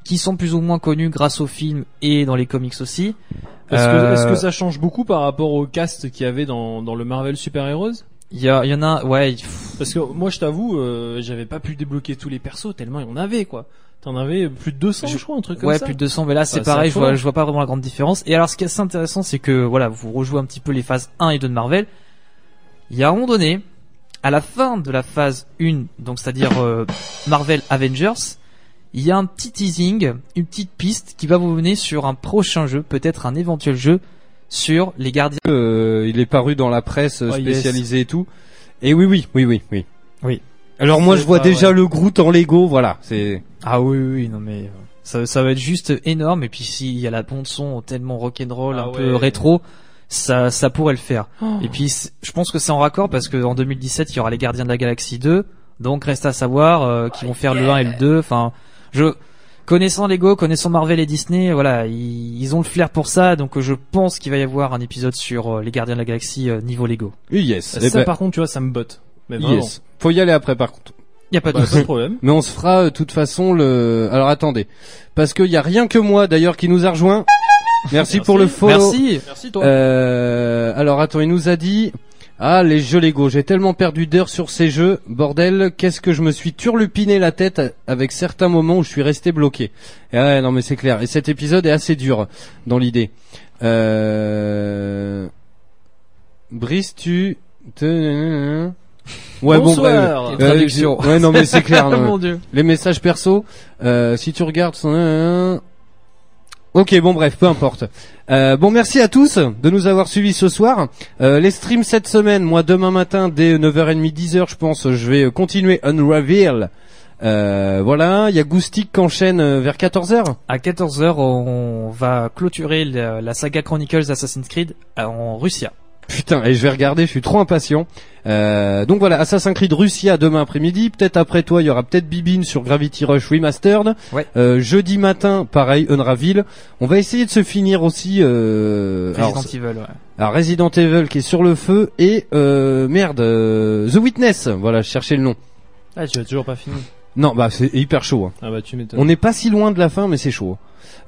qui sont plus ou moins connus grâce au film et dans les comics aussi. Est-ce que, Euh, est-ce que ça change beaucoup par rapport au cast qu'il y avait dans, dans le Marvel Super Heroes? Il y, a- il y en a, ouais. Parce que moi, je t'avoue, euh, j'avais pas pu débloquer tous les persos tellement il y en avait quoi. T'en avais plus de 200, je, Je- crois, un truc comme Ouais, ça. plus de 200, mais là c'est Ouais, c'est pareil, je vois, je vois pas vraiment la grande différence. Et alors ce qui est assez intéressant, c'est que voilà, vous rejouez un petit peu les phases 1 et 2 de Marvel. Il y a un moment donné, à la fin de la phase 1, donc c'est-à-dire euh, Marvel Avengers, il y a un petit teasing, une petite piste qui va vous mener sur un prochain jeu, peut-être un éventuel jeu sur les gardiens. Euh, il est paru dans la presse Oh, yes. spécialisée et tout. Et oui, oui, oui, oui, oui. Oui. Alors moi, je vois pas déjà le Groot en Lego, voilà. C'est Ah oui, oui, non mais euh, ça, ça va être juste énorme. Et puis s'il y a la bande son tellement rock'n'roll, Ah un peu rétro, ça, ça pourrait le faire. Oh. Et puis je pense que c'est en raccord parce que en 2017 il y aura les Gardiens de la Galaxie 2, donc reste à savoir euh, qui vont faire le 1 et le 2. Enfin, je connaissant Lego, connaissant Marvel et Disney, voilà, ils, ils ont le flair pour ça, donc euh, je pense qu'il va y avoir un épisode sur euh, les Gardiens de la Galaxie euh, niveau Lego. oui, yes. Ça, Eh ben, par contre, tu vois, ça me botte. Mais vraiment. yes. Faut y aller après, par contre. Y a pas de Bah, pas de problème. Mais on se fera euh, de toute façon le. Alors attendez, parce qu'il y a rien que moi d'ailleurs qui nous a rejoint. Merci, Merci. pour le follow. Merci. Merci toi. Euh, alors attends, il nous a dit ah les jeux Lego, j'ai tellement perdu d'heures sur ces jeux, bordel, qu'est-ce que je me suis turlupiné la tête avec certains moments où je suis resté bloqué. Et ouais, non mais c'est clair. Et cet épisode est assez dur dans l'idée. Euh... Brice, tu te... Ouais bon Bonsoir. bref. Traduction. Euh, ouais non mais c'est clair. Oh non, mon dieu. les messages perso, euh, si tu regardes son... Ok, bon bref, peu importe. Euh, bon, merci à tous de nous avoir suivis ce soir. Euh, les streams cette semaine, moi demain matin dès 9h30, 10h, je pense, je vais continuer Unravel. Euh, voilà, il y a Goustic qui enchaîne euh, vers 14h. À 14h, on va clôturer la, la saga Chronicles Assassin's Creed en Russie. Putain, et je vais regarder, je suis trop impatient. Euh, donc voilà, Assassin's Creed Russia demain après-midi. Peut-être après toi, il y aura peut-être Bibine sur Gravity Rush Remastered. Ouais. Euh, jeudi matin, pareil, Unravel. On va essayer de se finir aussi. Euh, alors, Resident Evil, ouais. Alors Resident Evil qui est sur le feu et euh, merde euh, The Witness. Voilà, je cherchais le nom. Ah, tu as toujours pas fini. Non, bah c'est hyper chaud. hein. Ah bah tu m'étonnes. On n'est pas si loin de la fin, mais c'est chaud.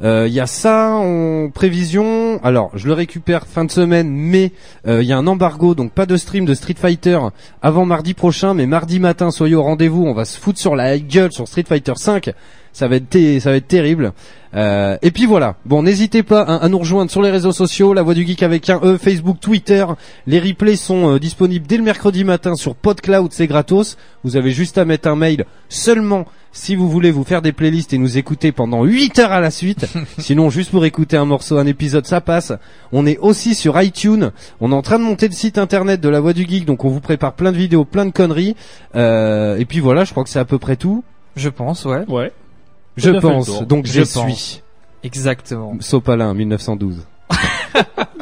Euh, Il y a ça en prévision. Alors, je le récupère fin de semaine, mais euh, il y a un embargo, donc pas de stream de Street Fighter avant mardi prochain. Mais mardi matin, soyez au rendez-vous. On va se foutre sur la gueule sur Street Fighter 5. Ça va être ça va être terrible. Euh, et puis voilà. Bon, n'hésitez pas hein, à nous rejoindre sur les réseaux sociaux, la Voix du Geek avec un E, Facebook, Twitter. Les replays sont euh, disponibles dès le mercredi matin sur PodCloud, c'est gratos. Vous avez juste à mettre un mail seulement si vous voulez vous faire des playlists et nous écouter pendant 8 heures à la suite. Sinon, juste pour écouter un morceau, un épisode, ça passe. On est aussi sur iTunes. On est en train de monter le site internet de la Voix du Geek, donc on vous prépare plein de vidéos, plein de conneries. Euh, et puis voilà, je crois que c'est à peu près tout. Je pense, ouais. Ouais. Je pense. Donc Je suis Exactement. Sopalin 1912.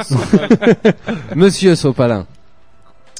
Monsieur Sopalin.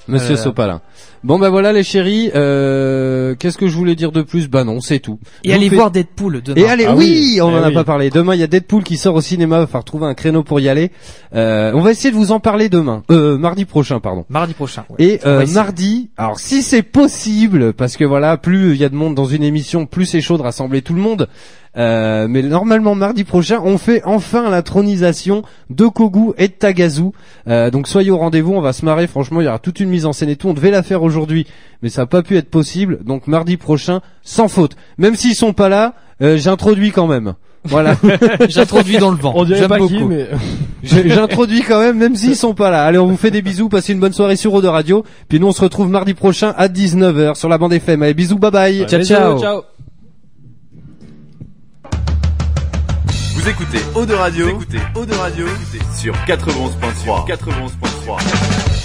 Monsieur Euh. Sopalin. Bon bah voilà les chéris, euh, qu'est-ce que je voulais dire de plus? Bah non, c'est tout. Et vous allez voir Deadpool demain. Et allez, Ah oui, oui. on en Eh a oui. pas parlé. Demain, il y a Deadpool qui sort au cinéma. Il va falloir trouver un créneau pour y aller. Euh, on va essayer de vous en parler demain, euh, mardi prochain, pardon. Mardi prochain. ouais. Et On va euh, essayer. mardi, alors si c'est possible, parce que voilà, plus il y a de monde dans une émission, plus c'est chaud de rassembler tout le monde. Euh, mais normalement mardi prochain, on fait enfin l'intronisation de Kogu et de Tagazu. Euh, donc soyez au rendez-vous, on va se marrer. Franchement, il y aura toute une mise en scène et tout. On devait la faire aujourd'hui, mais ça n'a pas pu être possible. Donc mardi prochain, sans faute. Même s'ils sont pas là, euh, j'introduis quand même. Voilà, J'introduis dans le vent. On dirait J'aime pas beaucoup. qui, mais j'introduis quand même, même s'ils sont pas là. Allez, on vous fait des bisous, passez une bonne soirée sur Eau de Radio. Puis nous, on se retrouve mardi prochain à 19h sur la bande FM. Allez, bisous, bye bye. Ciao. ciao. Vous écoutez Eau de Radio, vous écoutez Eau de Radio sur 91.3. 91.3.